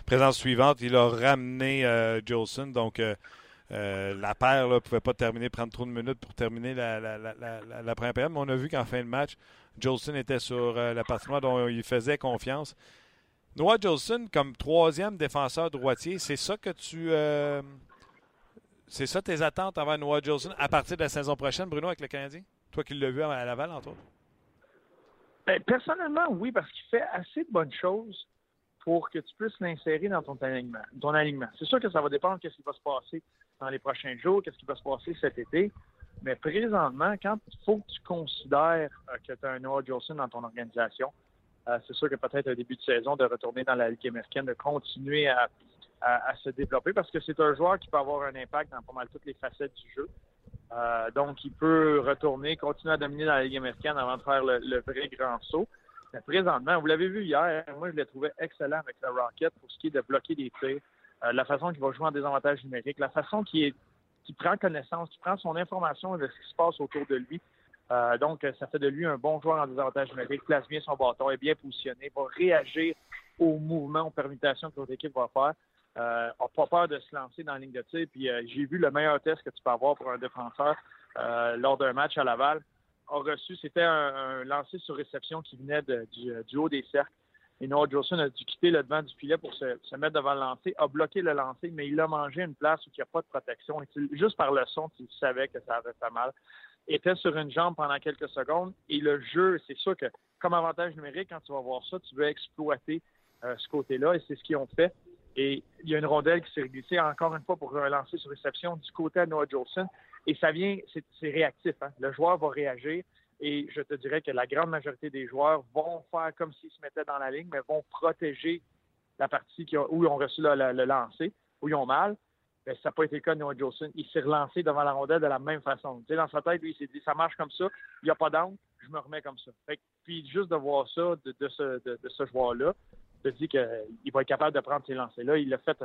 Présence suivante, il a ramené Jolson, donc euh, la paire ne pouvait pas terminer, prendre trop de minutes pour terminer la, la, la, la première période. Mais on a vu qu'en fin de match, Jolson était sur la patinoire dont il faisait confiance. Noah Jolson, comme troisième défenseur droitier, c'est ça que tu. Euh, c'est ça tes attentes envers Noah Jolson à partir de la saison prochaine, Bruno, avec le Canadien? Toi qui l'as vu à Laval, entre autres. Ben, personnellement, oui, parce qu'il fait assez de bonnes choses pour que tu puisses l'insérer dans ton alignement. Ton alignement. C'est sûr que ça va dépendre de ce qui va se passer dans les prochains jours, qu'est-ce qui va se passer cet été. Mais présentement, quand il faut que tu considères euh, que tu as un Noah Jolson dans ton organisation, euh, c'est sûr que peut-être un début de saison de retourner dans la Ligue américaine, de continuer à, se développer parce que c'est un joueur qui peut avoir un impact dans pas mal toutes les facettes du jeu. Euh, donc, il peut retourner, continuer à dominer dans la Ligue américaine avant de faire le, vrai grand saut. Mais présentement, vous l'avez vu hier, moi je l'ai trouvé excellent avec le Rocket pour ce qui est de bloquer des tirs, euh, la façon qu'il va jouer en désavantage numérique, la façon qu'il prend connaissance, qu'il prend son information de ce qui se passe autour de lui. Euh, donc, ça fait de lui un bon joueur en désavantage numérique, place bien son bâton, est bien positionné, va réagir aux mouvements, aux permutations que l'autre équipe va faire. Euh, n'a pas peur de se lancer dans la ligne de tir. Puis euh, j'ai vu le meilleur test que tu peux avoir pour un défenseur lors d'un match à Laval. A reçu, c'était un, lancer sur réception qui venait du, haut des cercles. Et Noah Jolson a dû quitter le devant du filet pour se, mettre devant le lancer, a bloqué le lancer, mais il a mangé une place où il n'y a pas de protection. juste par le son, il savait que ça avait fait mal était sur une jambe pendant quelques secondes. Et le jeu, c'est sûr que comme avantage numérique, quand tu vas voir ça, tu veux exploiter euh, ce côté-là et c'est ce qu'ils ont fait. Et il y a une rondelle qui s'est glissée encore une fois pour relancer sur réception du côté de Noah Jolson. Et ça vient, c'est réactif. Hein. Le joueur va réagir et je te dirais que la grande majorité des joueurs vont faire comme s'ils se mettaient dans la ligne, mais vont protéger la partie où ils ont reçu le, lancer, où ils ont mal. Ben, ça n'a pas été le cas de Noah Jolson. Il s'est relancé devant la rondelle de la même façon. Tu dans sa tête, lui, il s'est dit, ça marche comme ça, il n'y a pas d'angle, je me remets comme ça. puis juste de voir ça de, ce, de, ce joueur-là, te dit qu'il va être capable de prendre ces lancers-là. Il l'a fait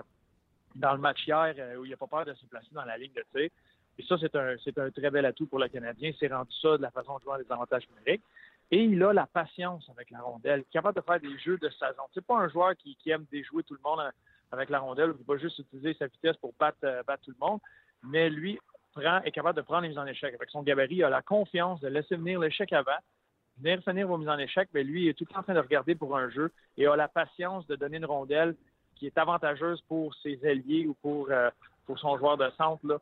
dans le match hier euh, où il n'a pas peur de se placer dans la ligne de tir. Et ça, c'est un, c'est un très bel atout pour le Canadien. Il s'est rendu ça de la façon de jouer des avantages numériques. Et il a la patience avec la rondelle, capable de faire des jeux de saison. C'est pas un joueur qui, qui aime déjouer tout le monde avec la rondelle. Ne va pas juste utiliser sa vitesse pour euh, battre, tout le monde, mais lui prend, est capable de prendre les mises en échec. Avec son gabarit, il a la confiance de laisser venir l'échec avant, venir finir vos mises en échec, mais lui il est tout le temps en train de regarder pour un jeu et a la patience de donner une rondelle qui est avantageuse pour ses alliés ou pour, euh, pour son joueur de centre, là,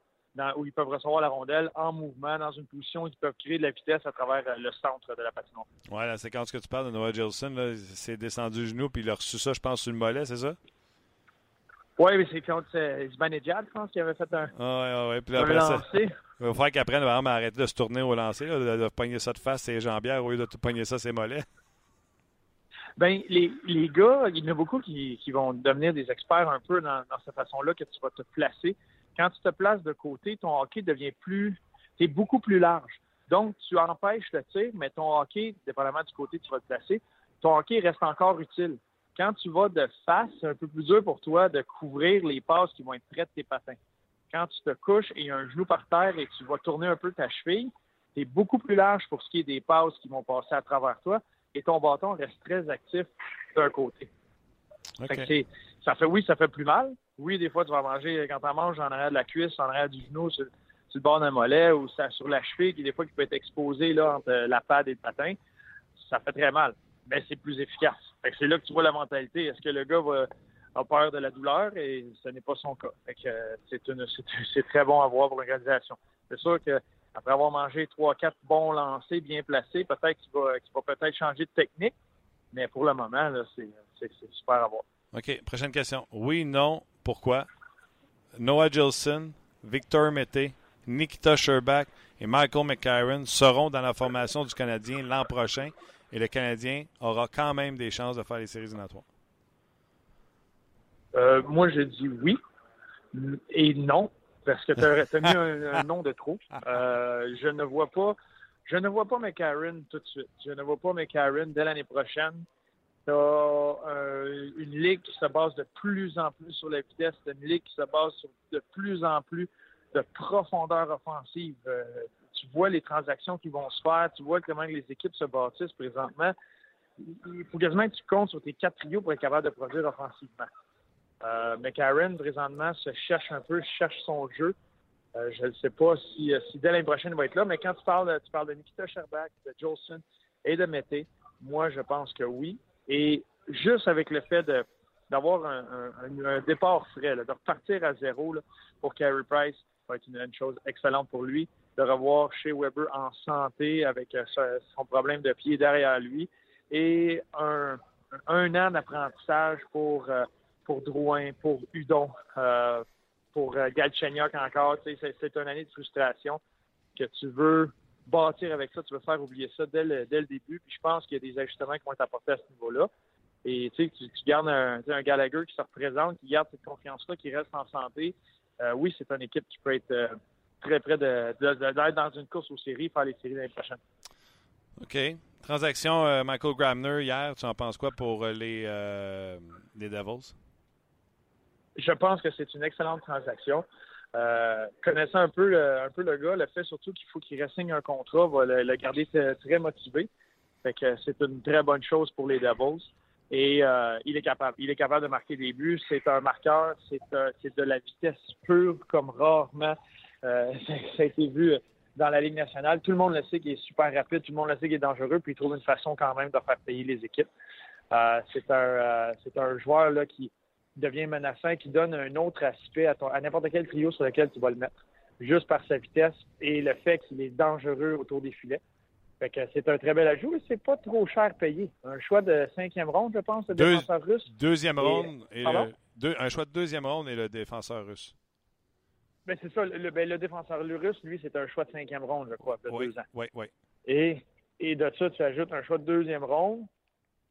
où ils peuvent recevoir la rondelle en mouvement, dans une position où ils peuvent créer de la vitesse à travers euh, le centre de la patinoire. Oui, la séquence que tu parles de Noah Gilson, c'est descendu du genou, puis il a reçu ça, je pense, sur le mollet, c'est ça? Oui, mais c'est contre Zibanejad, je pense, qui avait fait un. Ah, oui, oui. Puis après ça, il va falloir qu'aprenne vraiment arrêter de se tourner au lancer, de, de, pogner ça de face ses jambières au lieu de pogner ça ses mollets. Ben, les, les gars, il y en a beaucoup qui, qui vont devenir des experts un peu dans, dans cette façon-là que tu vas te placer. Quand tu te places de côté, ton hockey devient plus. Tu beaucoup plus large. Donc, tu empêches le tir, mais ton hockey, dépendamment du côté que tu vas te placer, ton hockey reste encore utile quand tu vas de face, c'est un peu plus dur pour toi de couvrir les passes qui vont être près de tes patins. Quand tu te couches et il y a un genou par terre et tu vas tourner un peu ta cheville, tu es beaucoup plus large pour ce qui est des passes qui vont passer à travers toi et ton bâton reste très actif d'un côté. ça fait oui, ça fait plus mal. Oui, des fois, tu vas manger, quand tu manges en arrière de la cuisse, en arrière du genou, sur, le bord d'un mollet ou ça, sur la cheville, qui des fois qui peut être exposé là, entre la patte et le patin, ça fait très mal. Mais c'est plus efficace c'est là que tu vois la mentalité. Est-ce que le gars va, a peur de la douleur? Et ce n'est pas son cas. c'est, très bon à voir pour l'organisation. C'est sûr qu'après avoir mangé trois, quatre bons lancers bien placés, peut-être qu'il va, qu'il va peut-être changer de technique. Mais pour le moment, c'est, super à voir. OK. Prochaine question. Oui, non, pourquoi? Noah Gilson, Victor Mété, Nikita Sherbach et Michael McCarron seront dans la formation du Canadien l'an prochain et le Canadien aura quand même des chances de faire les séries éliminatoires? Euh, moi, je dis oui et non, parce que tu as, mis un, nom de trop. Euh, je ne vois pas. Je ne vois pas McCarron tout de suite. Je ne vois pas McCarron dès l'année prochaine Tu as une ligue qui se base de plus en plus sur la vitesse, une ligue qui se base sur de plus en plus de profondeur offensive. Euh, tu vois les transactions qui vont se faire, tu vois comment les équipes se bâtissent présentement. Il faut quasiment que tu comptes sur tes quatre trios pour être capable de produire offensivement. Euh, McCarron, présentement, se cherche un peu, cherche son jeu. Euh, je ne sais pas si, si dès l'année prochaine il va être là, mais quand tu parles, tu parles de Nikita Sherbak, de Jolson et de Mété, moi, je pense que oui. Et juste avec le fait d'avoir un, départ frais, de repartir à zéro pour Carey Price, va être une, chose excellente pour lui. De revoir chez Weber en santé avec euh, son problème de pied derrière lui et un, un an d'apprentissage pour, euh, pour Drouin, pour Udon, euh, pour Galchenyuk encore. C'est une année de frustration que tu veux bâtir avec ça, tu veux faire oublier ça dès le, dès le début. Puis je pense qu'il y a des ajustements qui vont être apportés à ce niveau-là. Et tu, tu gardes un, un Gallagher qui se représente, qui garde cette confiance-là, qui reste en santé. Euh, oui, c'est une équipe qui peut être euh, très près d'être de, dans une course aux séries, faire les séries l'année prochaine. OK. Transaction euh, Michael Gramner hier, tu en penses quoi pour les, les Devils? Je pense que c'est une excellente transaction. Connaissant un peu, le, un peu le gars, le fait surtout qu'il faut qu'il ressigne un contrat va le, garder très motivé. C'est une très bonne chose pour les Devils. Et euh, il est capable. Il est capable de marquer des buts. C'est un marqueur. C'est de la vitesse pure comme rarement. Euh, ça a été vu dans la Ligue nationale. Tout le monde le sait qu'il est super rapide. Tout le monde le sait qu'il est dangereux. Puis il trouve une façon quand même de faire payer les équipes. Euh, c'est un, c'est un joueur là, qui devient menaçant, qui donne un autre aspect à, à n'importe quel trio sur lequel tu vas le mettre, juste par sa vitesse et le fait qu'il est dangereux autour des filets c'est un très bel ajout et c'est pas trop cher payé. Un choix de cinquième ronde, je pense, le défenseur russe. Deuxième ronde et un choix de deuxième ronde et le défenseur russe. Ben, c'est ça. Le, ben, le, défenseur russe, lui, c'est un choix de cinquième ronde, je crois, de oui, deux ans. Oui, oui. Et, et de ça, tu ajoutes un choix de deuxième ronde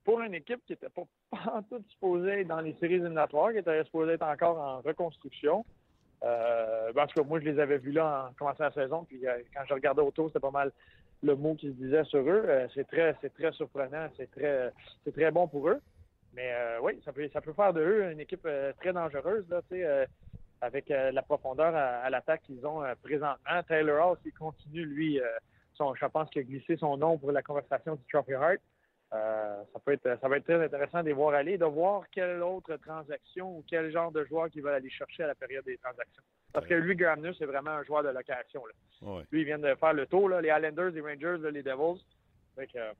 pour une équipe qui n'était pas, pas tout supposée être dans les séries éliminatoires, qui était supposée être encore en reconstruction. Euh, ben, en tout cas, moi, je les avais vus là en commençant la saison, puis euh, quand je regardais autour, c'était pas mal le mot qui se disait sur eux. Euh, c'est très, c'est très surprenant, c'est très, c'est très bon pour eux. Mais oui, ça peut, ça peut faire de eux une équipe très dangereuse là, avec la profondeur à, l'attaque qu'ils ont présentement. Taylor Hall, il continue lui, son, je pense qu'il a glissé son nom pour la conversation du Trophy Heart. Ça peut être, ça va être très intéressant de les voir aller, de voir quelle autre transaction ou quel genre de joueur qu'ils veulent aller chercher à la période des transactions. Parce que lui, Gramner, c'est vraiment un joueur de location. Lui, il vient de faire le tour, les Islanders, les Rangers, les Devils. Euh,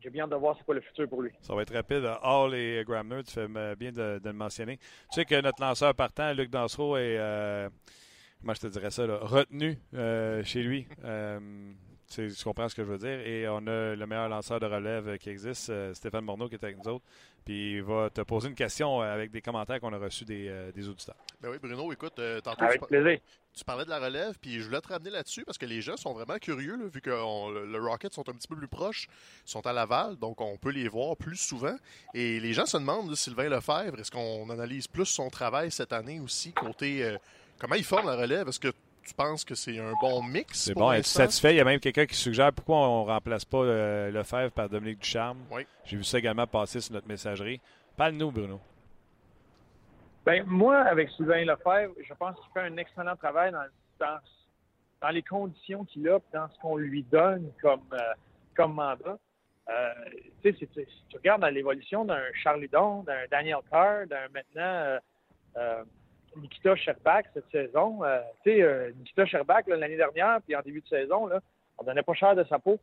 j'ai bien de voir c'est quoi le futur pour lui. Ça va être rapide. Hall et Gramner, tu fais bien de, le mentionner. Tu sais que notre lanceur partant, Luc Dansereau, est, euh, moi je te dirais ça, retenu euh, chez lui. Tu, comprends ce que je veux dire. Et on a le meilleur lanceur de relève qui existe, Stéphane Morneau, qui est avec nous autres. Puis il va te poser une question avec des commentaires qu'on a reçus des, des auditeurs. Ben oui, Bruno, écoute, tantôt avec plaisir tu parlais de la relève, puis je voulais te ramener là-dessus parce que les gens sont vraiment curieux, vu que le, Rocket sont un petit peu plus proches, sont à Laval, donc on peut les voir plus souvent. Et les gens se demandent, Sylvain Lefebvre, est-ce qu'on analyse plus son travail cette année aussi, côté euh, comment il forme la relève? Est-ce que tu penses que c'est un bon mix? C'est bon, être satisfait. Il y a même quelqu'un qui suggère pourquoi on ne remplace pas euh, Lefebvre par Dominique Ducharme. Oui. J'ai vu ça également passer sur notre messagerie. Parle-nous, Bruno. Ben, moi, avec Sylvain Lefebvre, je pense qu'il fait un excellent travail dans, dans, les conditions qu'il a, dans ce qu'on lui donne comme, euh, comme mandat. Euh, tu sais, si, tu regardes dans l'évolution d'un Charlie Don, d'un Daniel Carr, d'un maintenant euh, euh Nikita Sherbak cette saison, tu sais, Nikita Sherbak l'année dernière, puis en début de saison, là, on donnait pas cher de sa peau.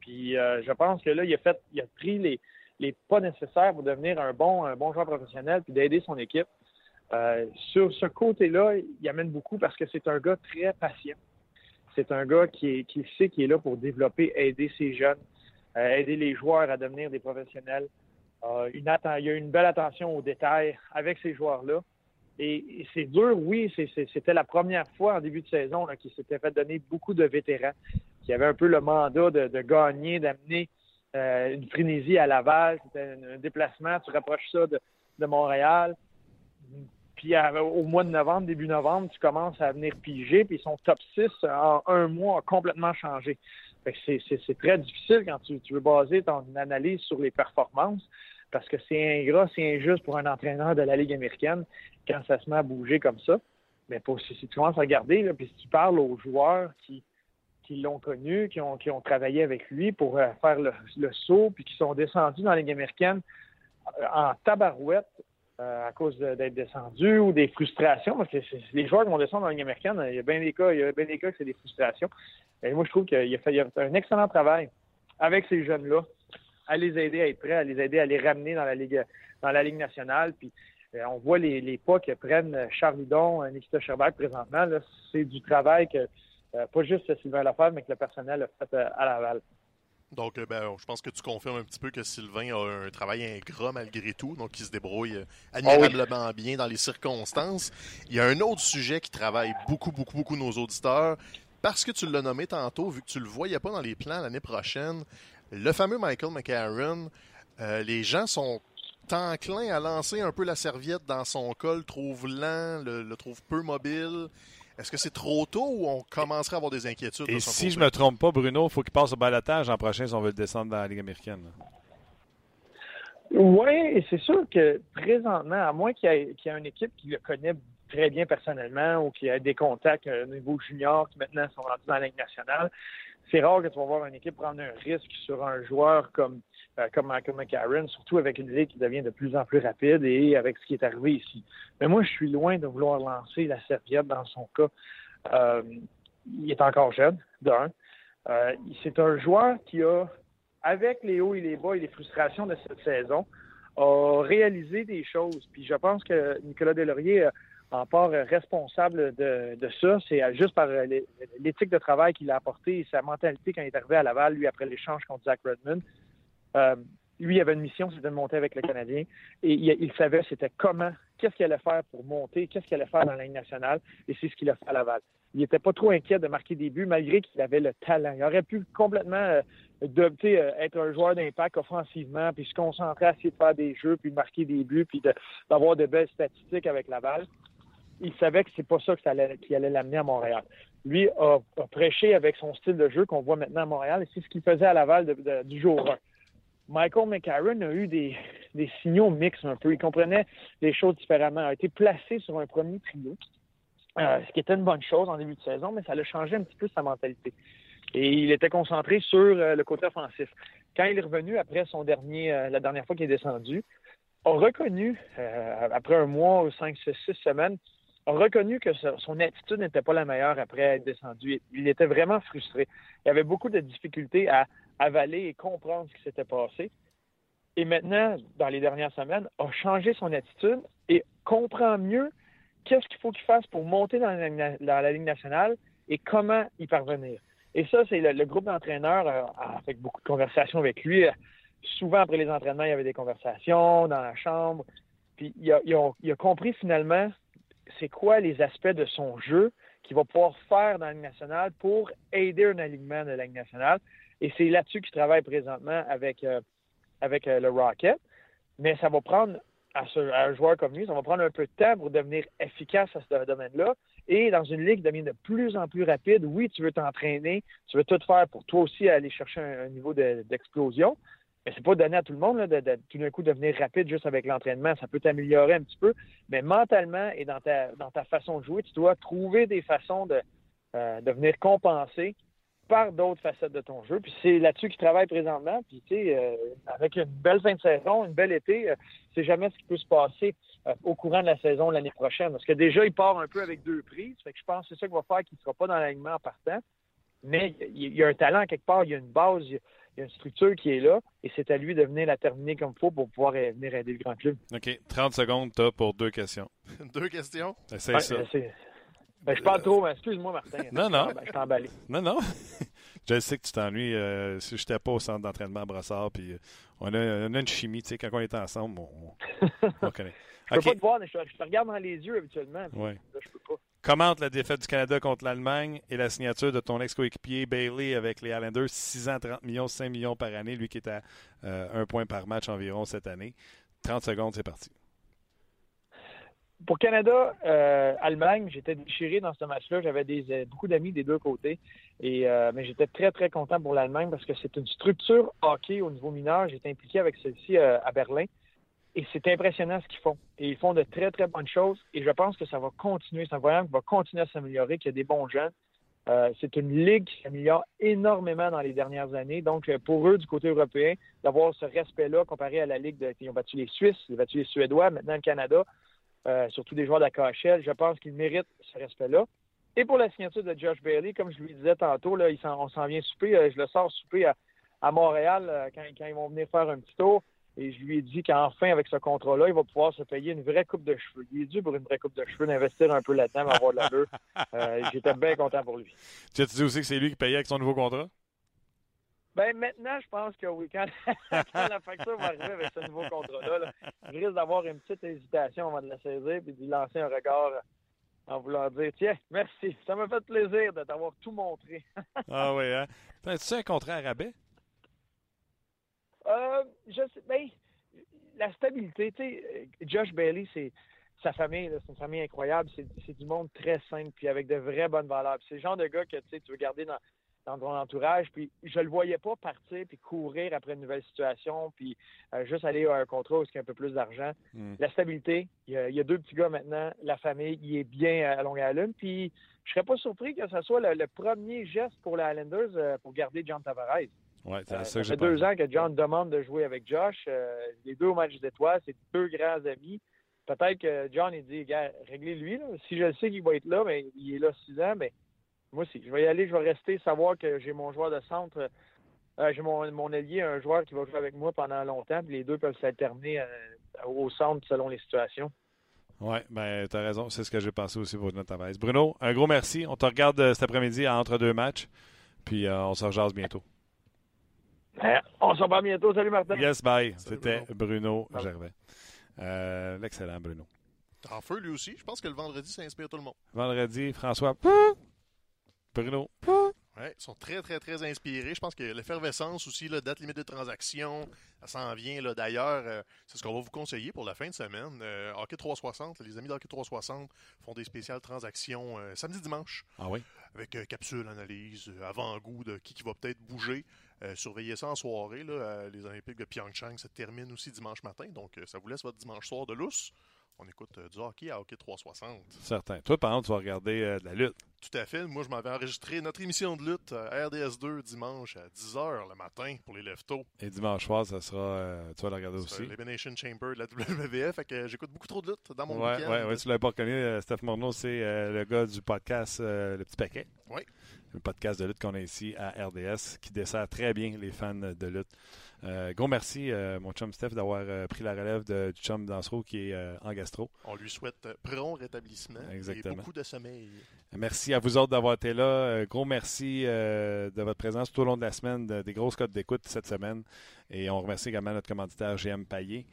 Puis je pense que là, il a fait, il a pris les, les pas nécessaires pour devenir un bon, bon joueur professionnel, puis d'aider son équipe. Euh, sur ce côté-là, il amène beaucoup parce que c'est un gars très patient. C'est un gars qui, qui sait qu'il est là pour développer, aider ses jeunes, euh, aider les joueurs à devenir des professionnels. Euh, il y a une belle attention aux détails avec ces joueurs-là. Et, c'est dur, oui, c'était la première fois en début de saison qu'il s'était fait donner beaucoup de vétérans, qui avaient un peu le mandat de, gagner, d'amener une frénésie à Laval. C'était un, déplacement, tu rapproches ça de, de Montréal. Puis au mois de novembre, début novembre, tu commences à venir piger, puis son top 6 en un mois a complètement changé. C'est très difficile quand tu, veux baser ton analyse sur les performances. Parce que c'est ingrat, c'est injuste pour un entraîneur de la Ligue américaine quand ça se met à bouger comme ça. Mais si, tu commences à regarder, puis si tu parles aux joueurs qui, l'ont connu, qui ont, travaillé avec lui pour euh, faire le, saut, puis qui sont descendus dans la Ligue américaine euh, en tabarouette euh, à cause d'être descendus ou des frustrations, parce que les joueurs qui vont descendre dans la Ligue américaine, il y a bien des cas, il y a bien des cas que c'est des frustrations. Et moi, je trouve qu'il a fait un excellent travail avec ces jeunes-là, à les aider à être prêts, à les aider à les ramener dans la Ligue, dans la Ligue nationale. Puis euh, on voit les, les, pas que prennent Charles Hudon, Nikita Sherberg présentement. C'est du travail que euh, pas juste Sylvain Lefebvre, mais que le personnel a fait euh, à Laval. Donc, ben, je pense que tu confirmes un petit peu que Sylvain a un travail ingrat malgré tout, donc il se débrouille admirablement oh oui. bien dans les circonstances. Il y a un autre sujet qui travaille beaucoup, beaucoup, beaucoup nos auditeurs, parce que tu l'as nommé tantôt, vu que tu le voyais pas dans les plans l'année prochaine, le fameux Michael McCarron, euh, les gens sont enclins à lancer un peu la serviette dans son col, trouve lent, le, le trouve peu mobile. Est-ce que c'est trop tôt ou on commencerait à avoir des inquiétudes? Et si je ne me trompe pas, Bruno, il faut qu'il passe au balotage l'an prochain si on veut le descendre dans la Ligue américaine. Oui, c'est sûr que présentement, à moins qu'il y, qu y, ait une équipe qui le connaît très bien personnellement ou qui a des contacts au niveau junior qui maintenant sont rendus dans la Ligue nationale, c'est rare que tu vas voir une équipe prendre un risque sur un joueur comme, euh, comme Michael surtout avec une ligue qui devient de plus en plus rapide et avec ce qui est arrivé ici. Mais moi, je suis loin de vouloir lancer la serviette dans son cas. Euh, il est encore jeune, d'un. Euh, c'est un joueur qui a, avec les hauts et les bas et les frustrations de cette saison, a réalisé des choses. Puis je pense que Nicolas Delaurier en part responsable de, ça. C'est juste par l'éthique de travail qu'il a apporté et sa mentalité quand il est arrivé à Laval, lui, après l'échange contre Zach Redmond. Euh, lui, il avait une mission, c'était de monter avec le Canadien. Et il, savait c'était comment, qu'est-ce qu'il allait faire pour monter, qu'est-ce qu'il allait faire dans la Ligue nationale. Et c'est ce qu'il a fait à Laval. Il n'était pas trop inquiet de marquer des buts, malgré qu'il avait le talent. Il aurait pu complètement euh, être un joueur d'impact offensivement, puis se concentrer à essayer de faire des jeux, puis de marquer des buts, puis d'avoir de belles statistiques avec Laval il savait que c'est pas ça qui allait, l'amener à Montréal. Lui a, prêché avec son style de jeu qu'on voit maintenant à Montréal et c'est ce qu'il faisait à Laval du jour 1. Michael McCarron a eu des, signaux mixtes un peu. Il comprenait les choses différemment. Il a été placé sur un premier trio, euh, ce qui était une bonne chose en début de saison, mais ça a changé un petit peu sa mentalité. Et il était concentré sur euh, le côté offensif. Quand il est revenu après son dernier, euh, la dernière fois qu'il est descendu, a reconnu, après un mois ou cinq, six semaines, a reconnu que son attitude n'était pas la meilleure après être descendu. Il était vraiment frustré. Il avait beaucoup de difficultés à avaler et comprendre ce qui s'était passé. Et maintenant, dans les dernières semaines, a changé son attitude et comprend mieux qu'est-ce qu'il faut qu'il fasse pour monter dans la, dans la, Ligue nationale et comment y parvenir. Et ça, c'est le, groupe d'entraîneurs euh, a fait beaucoup de conversations avec lui. Souvent, après les entraînements, il y avait des conversations dans la chambre. Puis il il a compris finalement c'est quoi les aspects de son jeu qu'il va pouvoir faire dans la Ligue nationale pour aider un alignement de la Ligue nationale? Et c'est là-dessus qu'il travaille présentement avec, euh, euh, le Rocket. Mais ça va prendre, à, un joueur comme lui, ça va prendre un peu de temps pour devenir efficace à ce domaine-là. Et dans une ligue qui devient de plus en plus rapide, oui, tu veux t'entraîner, tu veux tout faire pour toi aussi aller chercher un, niveau d'explosion. De, mais c'est pas donné à tout le monde là, de, tout d'un coup devenir rapide juste avec l'entraînement. Ça peut t'améliorer un petit peu, mais mentalement et dans ta, dans ta façon de jouer, tu dois trouver des façons de, euh, venir compenser par d'autres facettes de ton jeu. Puis c'est là-dessus qu'il travaille présentement. Puis tu sais, euh, avec une belle fin de saison, une belle été, euh, c'est jamais ce qui peut se passer euh, au courant de la saison l'année prochaine. Parce que déjà, il part un peu avec deux prises. Fait que je pense que c'est ça qu'il va faire qu'il ne sera pas dans l'alignement en partant. Mais il y a un talent quelque part, il y a une base. Il y a, une structure qui est là et c'est à lui de venir la terminer comme il faut pour pouvoir venir aider le grand club. OK. 30 secondes, toi, pour deux questions. deux questions? C'est ouais, ça. Ben, je parle trop, mais excuse-moi, Martin. Non, non. Ben, je t'ai emballé. Non, non. je sais que tu t'ennuies. Euh, si je n'étais pas au centre d'entraînement à Brossard, puis euh, on, a, on, a, une chimie, tu sais, quand on est ensemble, on, on connaît. Je okay. peux pas te voir, mais je, je, te regarde dans les yeux habituellement. Ouais. Là, je peux pas. Commente la défaite du Canada contre l'Allemagne et la signature de ton ex-coéquipier Bailey avec les Islanders, 6 ans, 30 millions, 5 millions par année, lui qui est à euh, un point par match environ cette année. 30 secondes, c'est parti. Pour Canada, euh, Allemagne, j'étais déchiré dans ce match-là. J'avais des, euh, beaucoup d'amis des deux côtés. Et, euh, mais j'étais très, très content pour l'Allemagne parce que c'est une structure hockey au niveau mineur. J'étais impliqué avec celle-ci à Berlin. Et c'est impressionnant ce qu'ils font. Et ils font de très, très bonnes choses. Et je pense que ça va continuer. C'est un voyage qui va continuer à s'améliorer, qu'il y a des bons jeunes. Euh, c'est une ligue qui s'améliore énormément dans les dernières années. Donc, euh, pour eux, du côté européen, d'avoir ce respect-là comparé à la ligue de, ont battu les Suisses, ils ont battu les Suédois, maintenant le Canada, euh, surtout des joueurs de la KHL, je pense qu'ils méritent ce respect-là. Et pour la signature de Josh Bailey, comme je lui disais tantôt, là, on s'en vient souper. je le sors souper à, Montréal quand, quand, ils vont venir faire un petit tour. Et je lui ai dit qu'enfin, avec ce contrat-là, il va pouvoir se payer une vraie coupe de cheveux. Il est dû pour une vraie coupe de cheveux, d'investir un peu là-dedans, avoir de la euh, J'étais bien content pour lui. Tu as dit aussi que c'est lui qui payait avec son nouveau contrat? Ben maintenant, je pense que oui. Quand, la facture va arriver avec ce nouveau contrat-là, je risque d'avoir une petite hésitation avant de la saisir et d'y lancer un regard en voulant dire Tiens, merci, ça m'a fait plaisir de t'avoir tout montré. ah oui, hein? As-tu un contrat à rabais? Euh, je sais, ben, la stabilité, tu sais, euh, Josh Bailey, c'est sa famille, c'est une famille incroyable, c'est du monde très simple, puis avec de vraies bonnes valeurs. C'est le genre de gars que tu veux garder dans, dans ton entourage, puis je le voyais pas partir puis courir après une nouvelle situation, puis euh, juste aller à un contrat où il y a un peu plus d'argent. Hmm. La stabilité, il y, a, deux petits gars maintenant, la famille, il est bien à longue Island, puis je serais pas surpris que ce soit le, premier geste pour les Islanders pour garder John Tavares. Ouais, euh, ça, fait deux ans que John demande de jouer avec Josh. Euh, les deux au match d'étoiles, c'est deux grands amis. Peut-être que John, il dit, gars, réglez-lui. Si je sais qu'il va être là, mais il est là six ans, mais moi aussi, je vais y aller, je vais rester, savoir que j'ai mon joueur de centre, euh, j'ai mon, mon, allié, un joueur qui va jouer avec moi pendant longtemps, puis les deux peuvent s'alterner au centre selon les situations. Oui, ben, tu as raison. C'est ce que j'ai pensé aussi pour notre Tavares. Bruno, un gros merci. On te regarde cet après-midi entre deux matchs, puis on se rejase bientôt. On se revoit bientôt. Salut Martin. Yes, bye. C'était Bruno Gervais. Euh, l'excellent Bruno. En feu lui aussi. Je pense que le vendredi, ça inspire tout le monde. Vendredi, François. Bruno. Oui, ils sont très, très, très inspirés. Je pense que l'effervescence aussi, la date limite de transaction, ça s'en vient. D'ailleurs, euh, c'est ce qu'on va vous conseiller pour la fin de semaine. Euh, Hockey 360, les amis d'Hockey 360 font des spéciales transactions samedi, dimanche. Ah oui? Avec capsule, analyse, avant-goût de qui, qui va peut-être bouger. Euh, surveillez ça en soirée. Là, les Olympiques de Pyeongchang se terminent aussi dimanche matin. Donc, euh, ça vous laisse votre dimanche soir de lousse. On écoute euh, du hockey à Hockey 360. Certain. Toi, par exemple, tu vas regarder de la lutte. Tout à fait. Moi, je m'avais enregistré notre émission de lutte à RDS2 dimanche à 10h le matin pour les leftos. Et dimanche soir, ça sera. tu vas la regarder aussi. L'Elimination Chamber de la WWF. Fait que j'écoute beaucoup trop de lutte dans mon ouais, week-end. Oui, ouais, tu l'avais pas reconnu. Steph Morneau, c'est le gars du podcast Le Petit Paquet. Oui le podcast de lutte qu'on a ici à RDS, qui dessert très bien les fans de lutte. Euh, gros merci, euh, mon chum Steph, d'avoir euh, pris la relève du chum Dansereau qui est en gastro. On lui souhaite prompt rétablissement Exactement. et beaucoup de sommeil. Merci à vous autres d'avoir été là. gros merci de votre présence tout au long de la semaine, des grosses codes d'écoute cette semaine. Et on remercie également notre commanditaire GM Paillé.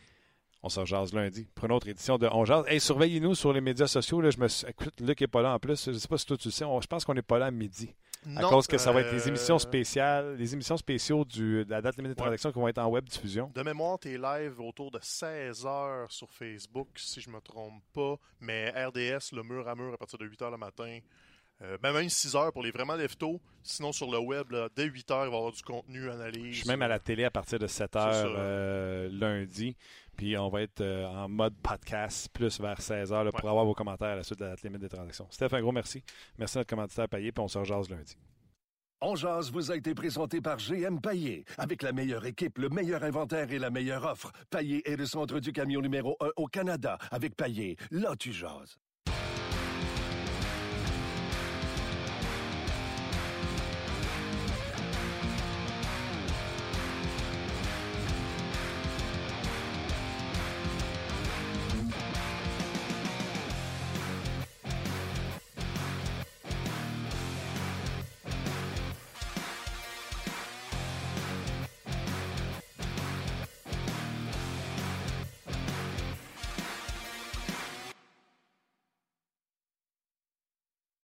On se jase lundi pour une autre édition de On jase. Hey, surveillez-nous sur les médias sociaux. Là, je me Écoute, Luc n'est pas là en plus. Je ne sais pas si toi tu le sais. je pense qu'on n'est pas là à midi. à cause que ça va être les émissions euh, spéciales, les émissions spéciaux du, de la date limite de transaction qui vont être en web diffusion. De mémoire, tu es live autour de 16 h sur Facebook, si je ne me trompe pas. Mais RDS, le mur à mur, à partir de 8 h le matin. Euh, même 6 heures pour les vraiment leftos. Sinon, sur le web, dès 8 heures, il va y avoir du contenu, analyse. Je suis même à la télé à partir de 7 heures euh, lundi. Puis on va être euh, en mode podcast plus vers 16 heures pour avoir vos commentaires à la suite de la limite des transactions. Steph, un gros merci. Merci à notre commanditaire Payé, puis on se rejase lundi. On jase vous a été présenté par GM Paillé. Avec la meilleure équipe, le meilleur inventaire et la meilleure offre. Paillé est le centre du camion numéro 1 au Canada. Avec Paillé, là tu jases.